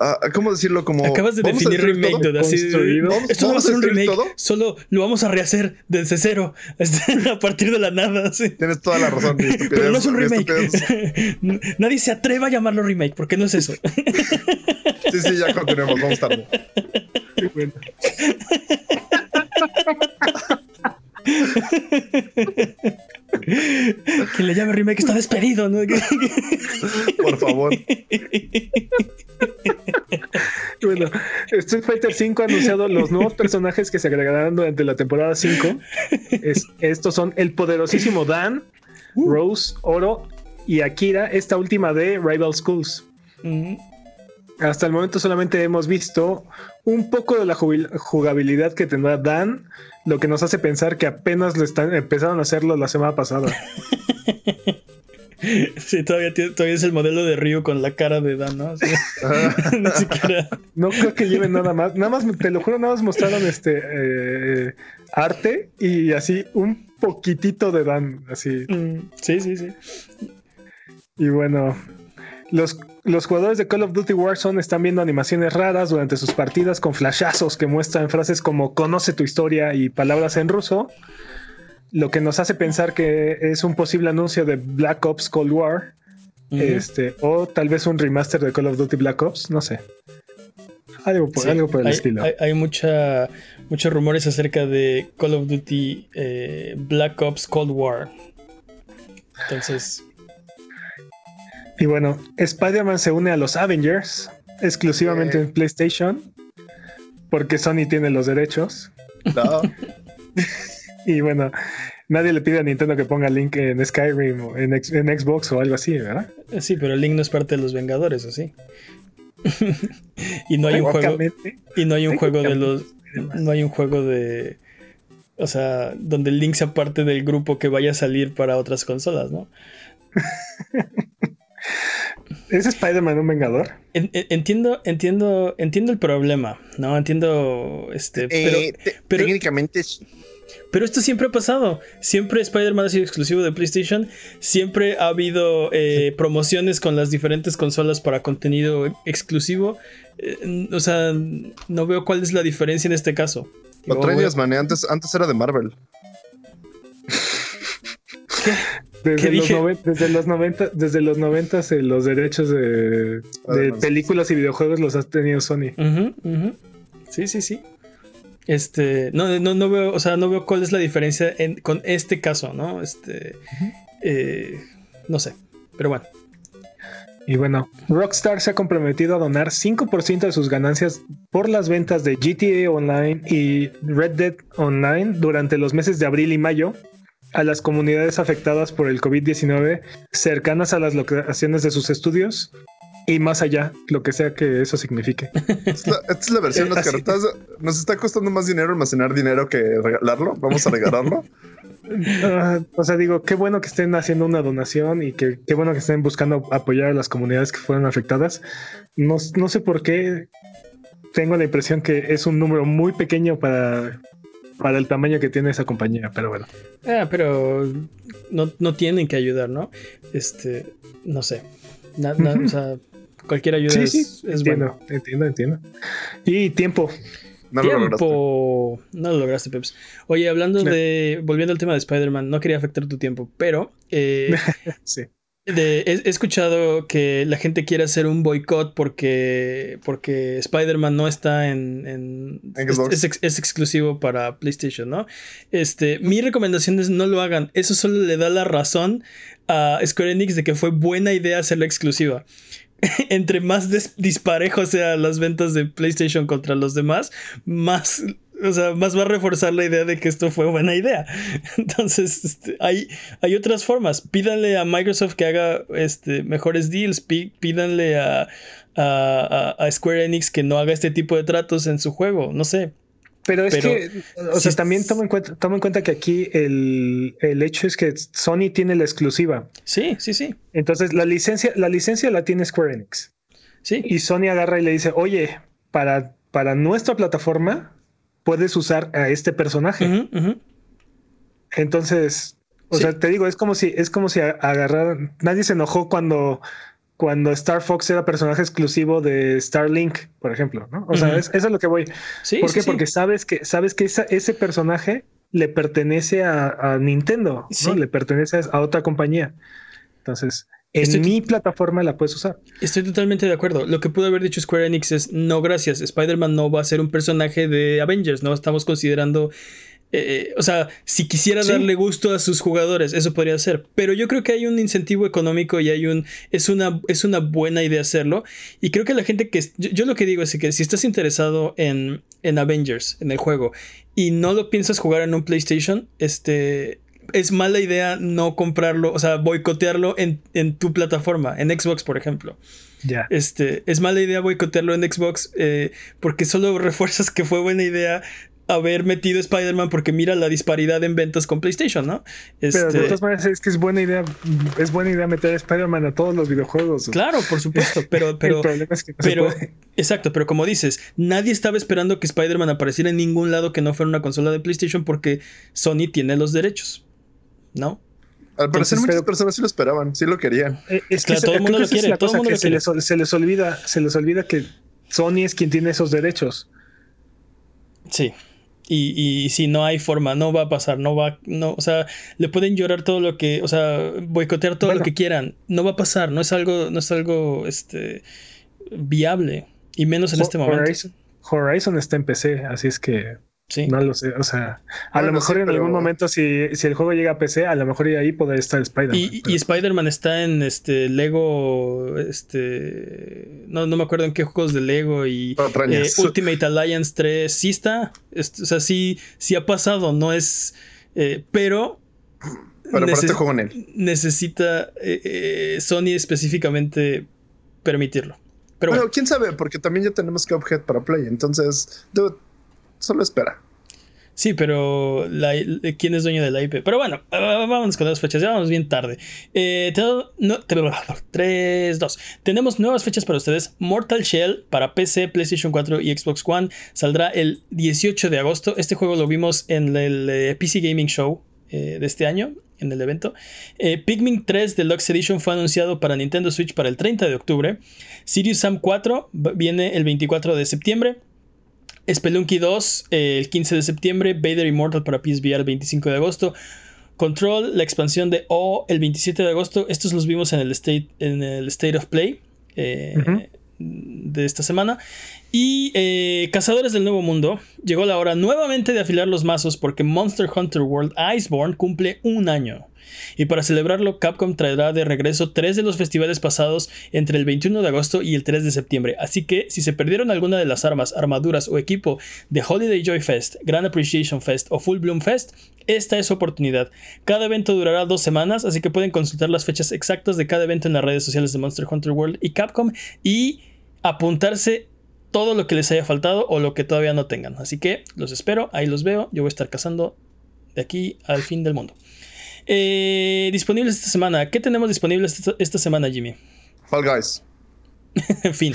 Ah, ¿Cómo decirlo? Como. Acabas de definir remake, todo. dude, así de- construido. Vamos- Esto no va a ser un remake, todo. solo lo vamos a rehacer desde cero, este, a partir de la nada. sí. Tienes toda la razón. Pero no es un remake. Nadie se atreva a llamarlo remake porque no es eso. Sí, sí, ya continuemos. Vamos tarde. Qué bueno. Quien le llame remake está despedido, ¿no? Por favor. Bueno, Street Fighter V ha anunciado los nuevos personajes que se agregarán durante la temporada 5. Es- estos son el poderosísimo Dan, Rose, Oro y Akira, esta última de Rival Schools. Ujú. Hasta el momento solamente hemos visto un poco de la jugabilidad que tendrá Dan, lo que nos hace pensar que apenas lo están, empezaron a hacerlo la semana pasada. Sí, todavía, todavía es el modelo de Ryu con la cara de Dan, ¿no? Ni siquiera. No creo que lleven nada más. Nada más, te lo juro, nada más mostraron este eh, arte y así un poquitito de Dan, así. Mm, sí, sí, sí. Y bueno, los, los jugadores de Call of Duty Warzone están viendo animaciones raras durante sus partidas con flashazos que muestran frases como conoce tu historia y palabras en ruso lo que nos hace pensar que es un posible anuncio de Black Ops Cold War. Este, o tal vez un remaster de Call of Duty Black Ops, no sé. Algo por, el estilo. Hay, mucha, muchos rumores acerca de Call of Duty eh, Black Ops Cold War. Entonces. Y bueno, Spider-Man se une a los Avengers exclusivamente en PlayStation. Porque Sony tiene los derechos. No. Y bueno, nadie le pide a Nintendo que ponga Link en Skyrim o en, Xbox o algo así, ¿verdad? Sí, pero Link no es parte de los Vengadores, así. y no hay un juego. Y no hay un juego de los. No hay un juego de. O sea, donde Link sea parte del grupo que vaya a salir para otras consolas, ¿no? ¿Es Spider-Man un vengador? entiendo, entiendo, entiendo el problema, ¿no? Entiendo. Este. Eh, pero, técnicamente pero esto siempre ha pasado. Siempre Spider-Man ha sido exclusivo de PlayStation. Siempre ha habido eh, promociones con las diferentes consolas para contenido exclusivo. Eh, o sea, no veo cuál es la diferencia en este caso. Lo traías, man. Antes, antes era de Marvel. ¿Qué? Desde, los desde, los 90, desde los 90 eh, los derechos de, películas y videojuegos los ha tenido Sony. Sí, sí, sí. Este, no, no, no, veo, o sea, no veo cuál es la diferencia con este caso, ¿no? Este, eh, no sé, pero bueno. Y bueno, Rockstar se ha comprometido a donar 5% de sus ganancias por las ventas de GTA Online y Red Dead Online durante los meses de abril y mayo a las comunidades afectadas por el COVID-19 cercanas a las locaciones de sus estudios y más allá, lo que sea que eso signifique. Esta es la, versión de las cartas. Nos está costando más dinero almacenar dinero que regalarlo. Vamos a regalarlo. Ah, o sea, digo, qué bueno que estén haciendo una donación y que qué bueno que estén buscando apoyar a las comunidades que fueron afectadas. No, no sé por qué tengo la impresión que es un número muy pequeño para, para el tamaño que tiene esa compañía, pero bueno. Ah, pero no, no tienen que ayudar, ¿no? Este, no sé. o sea, Cualquier ayuda es, sí, entiendo, entiendo, entiendo. Y tiempo. No lo lograste. No lo lograste, Peps. Oye, hablando de. Volviendo al tema de Spider-Man, no quería afectar tu tiempo, pero. Eh, sí. He, escuchado que la gente quiere hacer un boicot porque, porque Spider-Man no está en. es, es, exclusivo para PlayStation, ¿no? Este, mi recomendación es no lo hagan. Eso solo le da la razón a Square Enix de que fue buena idea hacerla exclusiva. entre más disparejo sean las ventas de PlayStation contra los demás, más, o sea, más va a reforzar la idea de que esto fue buena idea. Entonces, este, hay, hay otras formas. Pídanle a Microsoft que haga este, mejores deals, pídanle a, a Square Enix que no haga este tipo de tratos en su juego, no sé. Pero es que, o sea, también toma en cuenta, toma en cuenta que aquí el, hecho es que Sony tiene la exclusiva. Sí, sí, sí. Entonces la licencia, la licencia la tiene Square Enix. Sí. Y Sony agarra y le dice, oye, para, para nuestra plataforma puedes usar a este personaje. Entonces, o sea, te digo, es como si, es como si agarrar, nadie se enojó cuando cuando Star Fox era personaje exclusivo de Starlink, por ejemplo, ¿no? O sea, eso es lo que voy. ¿Por qué? Porque sabes que, sabes que ese personaje le pertenece a, Nintendo, ¿no? Le pertenece a otra compañía. Entonces, en mi plataforma la puedes usar. Estoy totalmente de acuerdo. Lo que pudo haber dicho Square Enix es, no, gracias, Spider-Man no va a ser un personaje de Avengers, no estamos considerando eh, o sea, si quisiera darle gusto a sus jugadores, eso podría ser. Pero yo creo que hay un incentivo económico y hay un. Es una, es una buena idea hacerlo. Y creo que la gente que. Yo, lo que digo es que si estás interesado en, en Avengers, en el juego, y no lo piensas jugar en un PlayStation, este. Es mala idea no comprarlo, o sea, boicotearlo en, en tu plataforma, en Xbox, por ejemplo. Ya. Este, es mala idea boicotearlo en Xbox eh, porque solo refuerzas que fue buena idea haber metido Spider-Man porque mira la disparidad en ventas con PlayStation, ¿no? Pero de Este, todas maneras es que es buena idea, es buena idea meter a Spider-Man a todos los videojuegos. claro, por supuesto, pero, pero, el problema es que no pero, se puede. exacto, pero como dices, nadie estaba esperando que Spider-Man apareciera en ningún lado que no fuera una consola de PlayStation porque Sony tiene los derechos, ¿no? Al parecer Entonces, muchas pero- personas sí lo esperaban, sí lo querían. Eh, Es Claro, se- todo el mundo que lo es quiere, la todo el cosa mundo que lo se quiere. les, se les olvida, se les olvida que Sony es quien tiene esos derechos. Sí. Y, y si no hay forma, no va a pasar, no va, no, o sea, le pueden llorar todo lo que, o sea, boicotear todo lo que quieran, no va a pasar, no es algo, no es algo, este, viable, y menos en Ho- este momento. Horizon, Horizon está en PC, así es que Sí. no lo sé. O sea, a Bueno, lo mejor sí, en pero- algún momento, si, si el juego llega a PC, a lo mejor ahí podría estar Spider-Man. Y, y pero- Spider-Man está en este Lego, este, no, no me acuerdo en qué juegos de Lego y eh. Ultimate Alliance 3 sí está, es- o sea, sí, sí ha pasado, no es, eh, pero Pero para este juego en él. necesita eh, eh, Sony específicamente permitirlo. Pero Bueno, bueno, quién sabe, porque también ya tenemos Cuphead para Play. Entonces, dude, solo espera. sí, pero la- eh, ¿quién es dueño de la IP? Pero bueno, vámonos con las fechas, ya vamos bien tarde. Eh, no, te- 3, 2. Tenemos nuevas fechas para ustedes. Mortal Shell para PC, PlayStation 4 y Xbox One saldrá el 18 de agosto. Este juego lo vimos en el eh, PC Gaming Show eh, de este año, en el evento. Pikmin 3 Deluxe Edition fue anunciado para Nintendo Switch para el 30 de octubre. Sirius Sam 4 v- viene el 24 de septiembre. Spelunky 2 eh, el 15 de septiembre. Vader Immortal para PSVR el 25 de agosto. Control, la expansión de O el 27 de agosto. Estos los vimos en el State, en el state of Play eh, de esta semana. Y eh, Cazadores del Nuevo Mundo, llegó la hora nuevamente de afilar los mazos porque Monster Hunter World Iceborne cumple un año. Y para celebrarlo, Capcom traerá de regreso tres de los festivales pasados entre el 21 de agosto y el 3 de septiembre. Así que si se perdieron alguna de las armas, armaduras o equipo de Holiday Joy Fest, Grand Appreciation Fest o Full Bloom Fest, esta es su oportunidad. Cada evento durará dos semanas, así que pueden consultar las fechas exactas de cada evento en las redes sociales de Monster Hunter World y Capcom y apuntarse todo lo que les haya faltado o lo que todavía no tengan. Así que los espero, ahí los veo. Yo voy a estar cazando de aquí al fin del mundo. Eh, disponibles esta semana. ¿Qué tenemos disponible esta, esta semana, Jimmy? Fall Guys. en fin.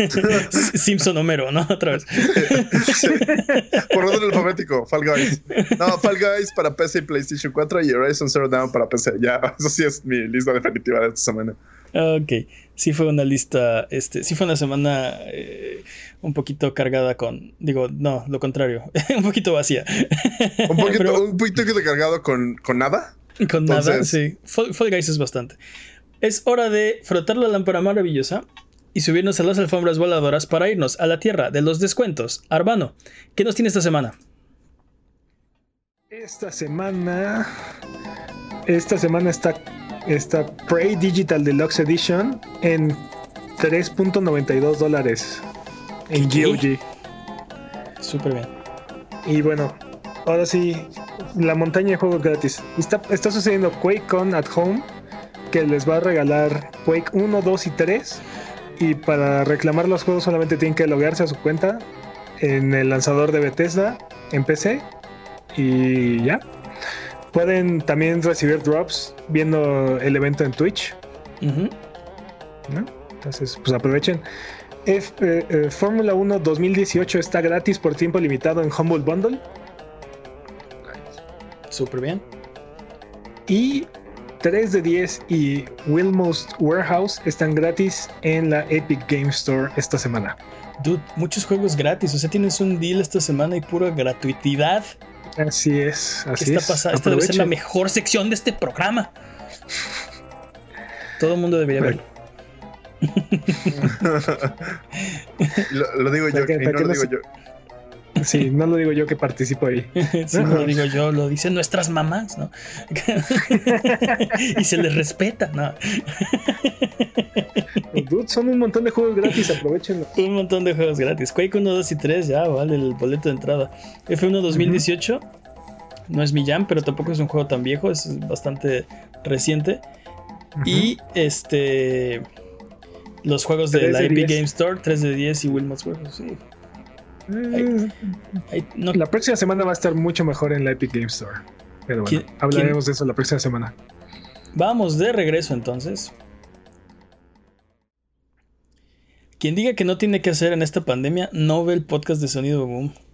Simpson Homero, ¿no? Otra vez. Por orden alfabético, Fall Guys. No, Fall Guys para PC y PlayStation 4 y Horizon Zero Dawn para PC. Ya, eso sí es mi lista definitiva de esta semana. Ok, sí fue una lista, este, sí fue una semana eh, un poquito cargada con, digo, no, lo contrario, un poquito vacía. Un poquito, Pero- un poquito cargado con, con nada. Con nada, sí. Fall, Fall Guys es bastante. Es hora de frotar la lámpara maravillosa y subirnos a las alfombras voladoras para irnos a la tierra de los descuentos. Arbano, ¿qué nos tiene esta semana? Esta semana. Esta semana está. Está Prey Digital Deluxe Edition en 3.92 dólares en. GOG. Súper bien. Y bueno, ahora sí, la montaña de juegos gratis. Está, está sucediendo QuakeCon at Home, que les va a regalar Quake 1, 2 y 3. Y para reclamar los juegos solamente tienen que loguearse a su cuenta en el lanzador de Bethesda en PC. Y ya. Pueden también recibir drops viendo el evento en Twitch. Entonces, pues aprovechen. Eh, eh, Fórmula 1 2018 está gratis por tiempo limitado en Humble Bundle. Súper bien. Y 3 de 10 y Wilmost Warehouse están gratis en la Epic Game Store esta semana. Dude, muchos juegos gratis. O sea, tienes un deal esta semana y pura gratuidad. Así es, ¿Qué así está es. pasando? Esta debe ser la mejor sección de este programa. Todo el mundo debería verlo. lo, lo digo yo, ¿Para qué- y para no lo digo se- yo. Sí, no lo digo yo que participo ahí. Si no lo digo yo, lo dicen nuestras mamás, ¿no? y se les respeta, ¿no? Dude, son un montón de juegos gratis, aprovechenlo. Un montón de juegos gratis. Quake 1, 2 y 3 ya vale el boleto de entrada. F1 2018 no es mi jam, pero tampoco es un juego tan viejo, es bastante reciente. Y este. Los juegos de 3 la Epic 10. Game Store, 3 de 10 y Wilmot's Warehouse, sí. No- La próxima semana va a estar mucho mejor en la Epic Game Store. Pero bueno, ¿Quién- hablaremos de eso la próxima semana. Vamos de regreso entonces. Quien diga que no tiene que hacer en esta pandemia no ve el podcast de Sonido Boom.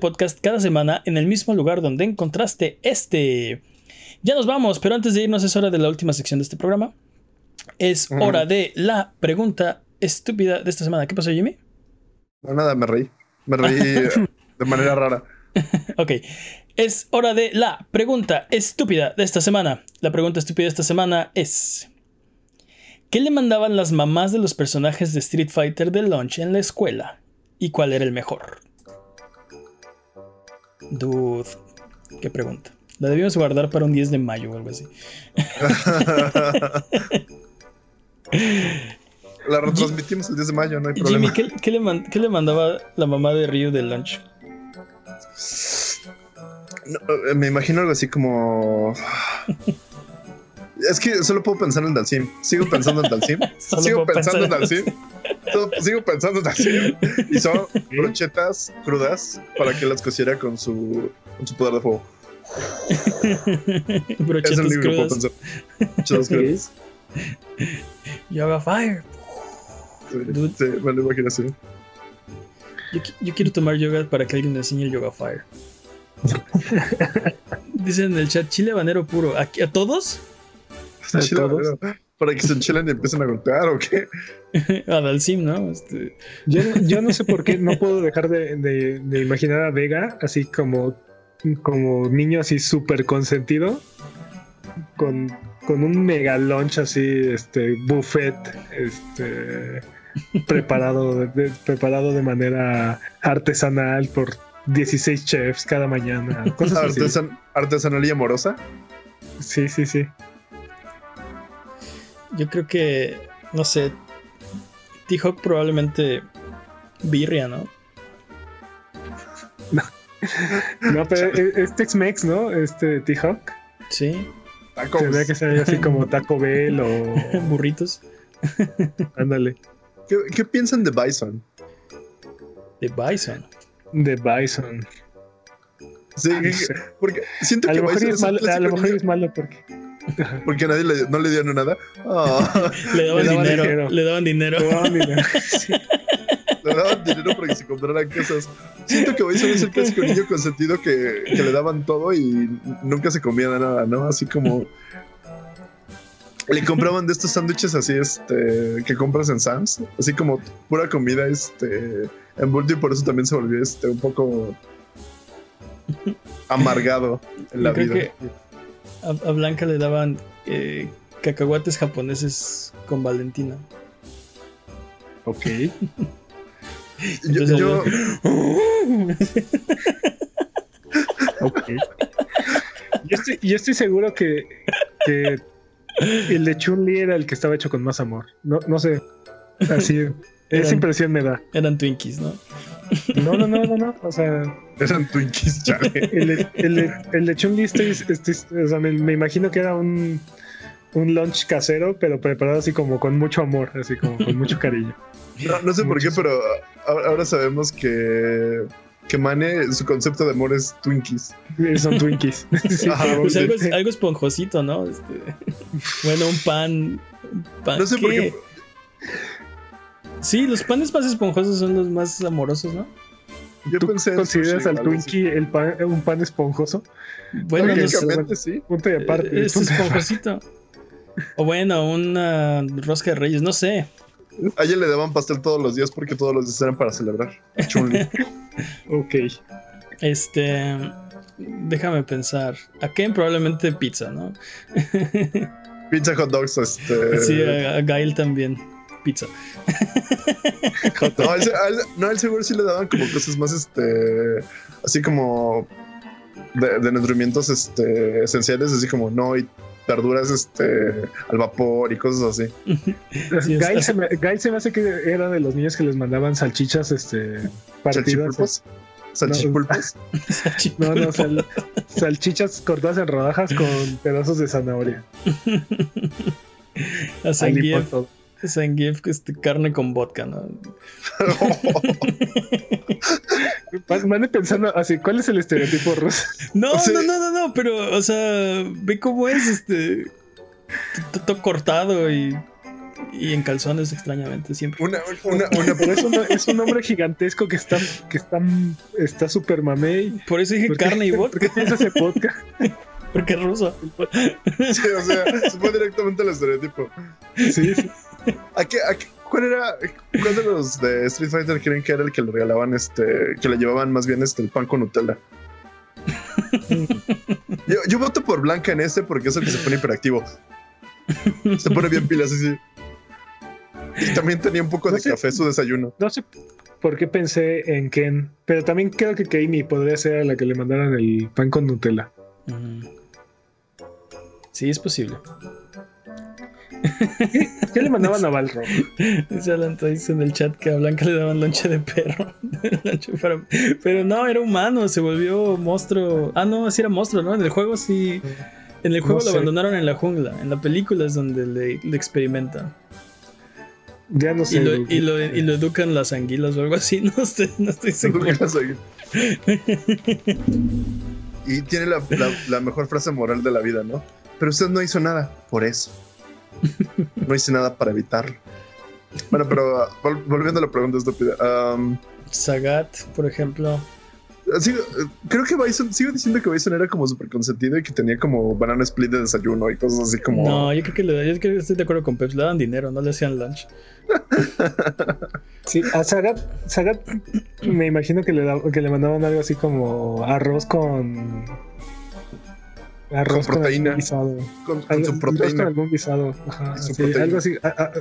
podcast cada semana en el mismo lugar donde encontraste este. Ya nos vamos, pero antes de irnos es hora de la última sección de este programa. Es hora de la pregunta estúpida de esta semana. ¿Qué pasó, Jimmy? No, nada, me reí. Me reí de manera rara. Ok, es hora de la pregunta estúpida de esta semana. La pregunta estúpida de esta semana es... ¿Qué le mandaban las mamás de los personajes de Street Fighter de lunch en la escuela? ¿Y cuál era el mejor? Dude, qué pregunta. La debimos guardar para un 10 de mayo o algo así. La retransmitimos el 10 de mayo, no hay Jimmy, problema. ¿qué, qué le man- qué le mandaba la mamá de Ryu de lunch? No, eh, me imagino algo así como. Es que solo puedo pensar en Dalsim. Sigo pensando en Dalsim. Sigo pensando en pensar en Dalsim. Todo- Sigo pensando en Dalsim. Y son brochetas crudas para que las cociera con su, con su poder de fuego. Es Brochetas el único que puedo crudas. pensar. Brochetas crudas. Yoga Fire. Dude. Sí, me lo imagino así. Yo, qui- yo quiero tomar yoga para que alguien me enseñe el yoga fire. Dicen en el chat, chile habanero puro. ¿A, a todos? ¿A Chile, todos? Para que se enchilen y empiecen a golpear o qué. a Dalsim, ¿no? Este, Yo, yo no sé por qué no puedo dejar de, de- de imaginar a Vega así como, como niño así súper consentido con, con un mega lunch así, este buffet, este preparado de, preparado de manera artesanal por 16 chefs cada mañana. Cosas así. Artesan, artesanal y amorosa. Sí, sí, sí. Yo creo que, no sé, T-Hawk probablemente birria, ¿no? No, pero es, es Tex-Mex, ¿no? Este T-Hawk. Sí, Tacos. Tendría que ser así como Taco Bell o. burritos Ándale. ¿Qué, qué piensan de Bison? de Bison. De Bison. Sí, Ah, porque siento A que lo mejor Bison es malo, a lo mejor es malo porque. porque nadie le, no le dieron nada. Ah, Le daban Le daban dinero, dinero. le daban dinero. Sí. le daban dinero para que se compraran cosas. Siento que Bison es el clásico niño consentido que, que le daban todo y nunca se comía nada, ¿no? Así como. Le compraban de estos sándwiches así, este, que compras en Sam's, así como pura comida, este, envuelto y por eso también se volvió, este, un poco amargado en la Yo creo vida. que a, a Blanca le daban eh, cacahuates japoneses con Valentina. Ok. Yo, yo- Ok. Yo estoy, yo estoy seguro que, que el de Chun-Li era el que estaba hecho con más amor. No, no sé. Así. Esa Eran- impresión me da. Eran Twinkies, ¿no? No, no, no, no, no. O sea, eran Twinkies, chale. el, de- el, el de Chun-Li estoy, estoy- o sea, me, me imagino que era un, un lunch casero, pero preparado así como con mucho amor, así como con mucho cariño. No, no sé por qué, pero ahora sabemos que, que Mane, su concepto de amor es Twinkies. Eh, Son Twinkies. Sí, Ajá, pero- Pues algo, es- algo esponjosito, ¿no? Este, bueno, un pan. un pan- No sé por ¿qué? Qué. Sí, los panes más esponjosos son los más amorosos, ¿no? Yo ¿Tú pensé consideras al. Twinkie el pan- un pan esponjoso? Bueno, no sí. Punto y aparte. eh, es esponjosito. O bueno, una rosca de reyes, no sé. A ella le daban pastel todos los días porque todos los días eran para celebrar. Chun-Li. Ok. Este. Déjame pensar. A Ken probablemente pizza, ¿no? Pizza hot dogs, este. Sí, a, a Gail también. Pizza. no, el seguro sí le daban como cosas más, este, así como de, nutrimientos este, esenciales, así como no y verduras este, al vapor y cosas así. Guy, se me, se me, hace que era de los niños que les mandaban salchichas este, partidas. ¿Salchipulpos? No, no, salchichas cortadas en rodajas con pedazos de zanahoria. A Zangief, este, carne con vodka, ¿no? Mande pensando así, ¿cuál es el estereotipo ruso? No, no, no, no, no, pero, o sea, ve cómo es este. Todo cortado y y en calzones extrañamente siempre. Una, una, una pero es, es, un hombre gigantesco que está que está está super mamey. Por eso dije carne y vodka. ¿Por qué piensas ese podcast? Porque es ruso. Sí, o sea, se fue directamente al estereotipo. Sí, sí. ¿A qué, a qué, ¿Cuál era? ¿Cuál de los de Street Fighter creen que era el que le regalaban este, que le llevaban más bien este el pan con Nutella? yo, yo voto por Blanca en este porque es el que se pone hiperactivo. Se pone bien pilas así. Y también tenía un poco de café su desayuno. No sé por qué pensé en Ken, pero también creo que Kami podría ser la que le mandaran el pan con Nutella. Sí, es posible. ¿Qué, le mandaban a Balrog? Dice Alan dice en el chat que a Blanca le daban lonche de perro. Pero no, era humano, se volvió monstruo. Ah, no, sí era monstruo, ¿no? En el juego sí. En el juego lo abandonaron en la jungla. En la película es donde le, le experimentan. Ya no sé. Y lo, y lo, y lo educan las anguilas o algo así, no, estoy, no estoy seguro. y tiene la, la, mejor frase moral de la vida, ¿no? Pero usted no hizo nada por eso. No hice nada para evitarlo. Bueno, pero volviendo a la pregunta estúpida. Sagat, por ejemplo. creo que Bison, sigo diciendo que Bison era como súper consentido y que tenía como banana split de desayuno y cosas así como. No, yo creo que, le, yo creo que estoy de acuerdo con Peps, le daban dinero, no le hacían lunch. sí, a Sagat, Sagat me imagino que le, que le mandaban algo así como arroz con Arroz con proteína. guisado. Con, su proteína. Con algún guisado. Ajá, algo, así,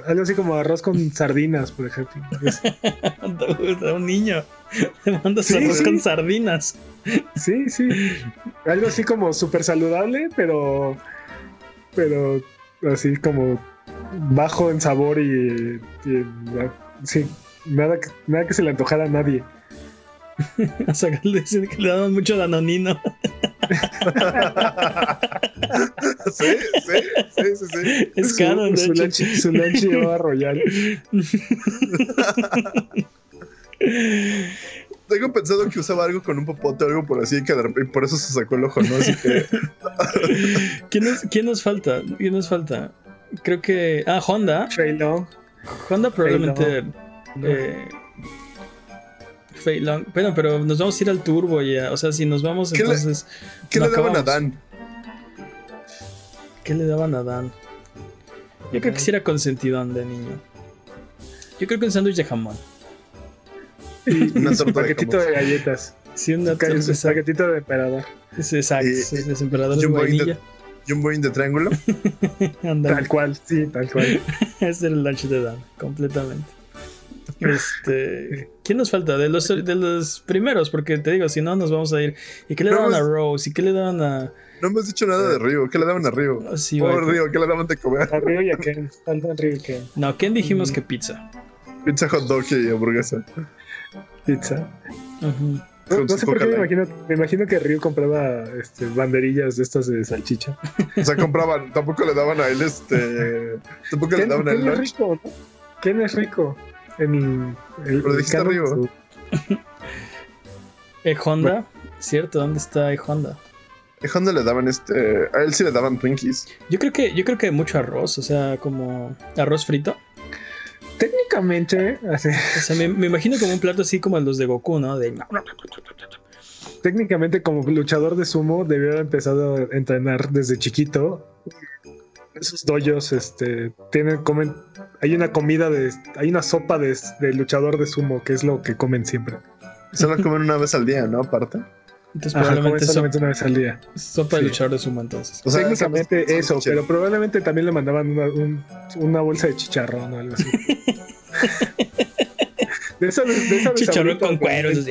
algo así como arroz con sardinas, por ejemplo. un niño. Le mandas arroz con sardinas. Sí, sí. Algo así como súper saludable, pero. Pero así como bajo en sabor y. sí, nada, nada que se le antojara a nadie. A sacarle decir que le daban mucho danonino. sí, sí, sí, sí, sí. Es caro, su, su, lunch, su llevaba royal. Tengo pensado que usaba algo con un popote o algo por así, que por eso se sacó el ojo, ¿no? Así que. ¿Quién, nos, ¿Quién nos falta? ¿Quién nos falta? Creo que. Ah, Honda. Honda probablemente. Eh, Fei Long. Bueno, pero nos vamos a ir al turbo ya. O sea, si nos vamos, entonces. ¿Qué le daban a Dan? ¿Qué le daban a Dan? Yo creo que sí era consentidón de niño. Yo creo que un sándwich de jamón. Y un paquetito de, galletas. Sí, un paquetito de emperador. Sí, exacto. es es emperador de vainilla. ¿Y un boing de triángulo? tal cual, sí, tal cual. es el lunch de Dan, completamente. Este, ¿Quién nos falta? De los, de los primeros, porque te digo, si no nos vamos a ir. ¿Y qué le daban a Rose? ¿Y qué le daban a.? No hemos dicho nada de Río. ¿Qué le daban a Río? Ah, sí, Río, ¿qué le daban de comer? A Río y a Ken. Falta Río y Ken. No, Ken dijimos mm. que pizza. Pizza, hot dog y hamburguesa. Pizza. No, sé por qué me imagino, me imagino que Río compraba este, banderillas de estas de salchicha. O sea, compraban, tampoco le daban a él este. Tampoco le daban a él. ¿Quién es rico? ¿Quién es rico? En el, Pero dijiste arriba. ¿E Honda? ¿Cierto? ¿Dónde está E Honda? E Honda le daban este. A él sí le daban Twinkies. Yo creo que, yo creo que mucho arroz, o sea, como arroz frito. Técnicamente, así. O sea, me, imagino como un plato así como los de Goku, ¿no? De... Técnicamente, como luchador de sumo, debió haber empezado a entrenar desde chiquito esos doyos este, tienen, comen, hay una comida de, hay una sopa de, luchador de sumo, que es lo que comen siempre. Solo comen una vez al día, ¿no? Aparte. Entonces Ajá, probablemente solamente una vez al día. sopa de Sí. luchador de sumo entonces. O sea, Técnicamente eso, pero probablemente también le mandaban una, un- una bolsa de chicharrón o algo así. de esa, de esa Chicharrón con cueros.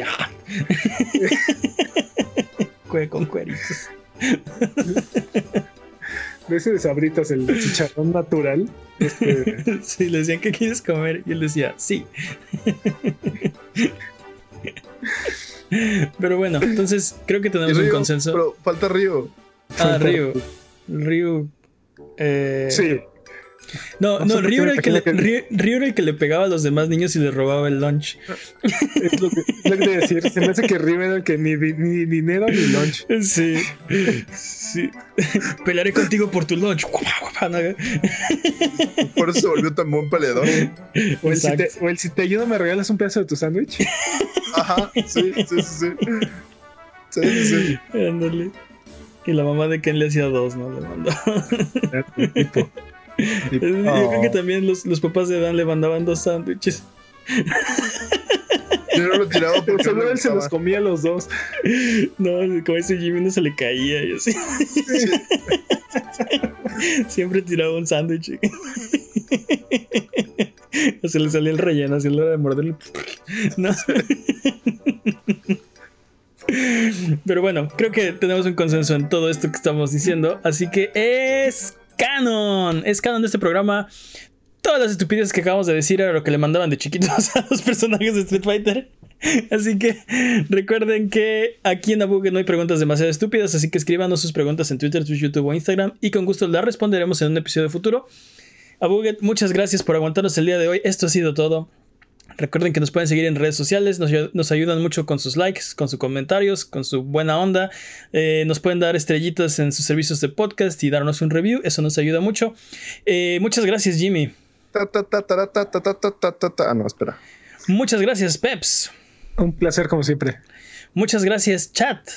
Cue- con cueritos. De ese de sabritas, el chicharrón natural. Este, Sí, le decían, ¿qué quieres comer? Y él decía, sí. Pero bueno, entonces creo que tenemos un consenso. Pero falta Río. Ah, Ryu. Ryu. eh, sí, No, No no, Ryu era, el que le, que- Ryu- Ryu era el que le pegaba a los demás niños y les robaba el lunch. es lo que, es lo que te decir. Se me hace que River era el que ni, ni dinero ni lunch. Sí. sí. Pelearé contigo por tu lunch. Por eso se volvió tan buen peleador. O el, si te, o el si te ayudo, me regalas un pedazo de tu sándwich. Ajá, sí, sí, sí, sí. Sí, sí, sí. Ándale. Y la mamá de Ken le hacía dos, ¿no? Le mandó. Yo creo que también los, los papás de Dan le mandaban dos sándwiches. Yo no lo tiraba porque seguro él se los comía los dos. No, como ese Jimmy no se le caía y así. Siempre tiraba un sándwich. O se le salía el relleno, así a la hora de morderlo. No. Pero bueno, creo que tenemos un consenso en todo esto que estamos diciendo. Así que es canon. Es canon de este programa. Todas las estupideces que acabamos de decir era lo que le mandaban de chiquitos a los personajes de Street Fighter. Así que recuerden que aquí en Abuget no hay preguntas demasiado estúpidas, así que escríbanos sus preguntas en Twitter, Twitch, YouTube o Instagram y con gusto las responderemos en un episodio futuro. Abuget, muchas gracias por aguantarnos el día de hoy. Esto ha sido todo. Recuerden que nos pueden seguir en redes sociales, nos, ayudan mucho con sus likes, con sus comentarios, con su buena onda. Eh, nos pueden dar estrellitas en sus servicios de podcast y darnos un review, eso nos ayuda mucho. Eh, muchas gracias, Jimmy. Ah, no, espera. Muchas gracias, Peps. Un placer como siempre. Muchas gracias, chat.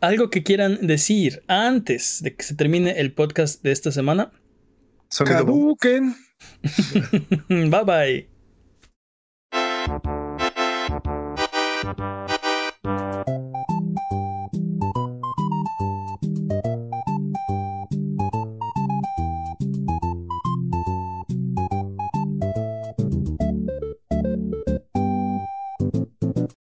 ¿Algo que quieran decir antes de que se termine el podcast de esta semana? Caduquen. bye bye.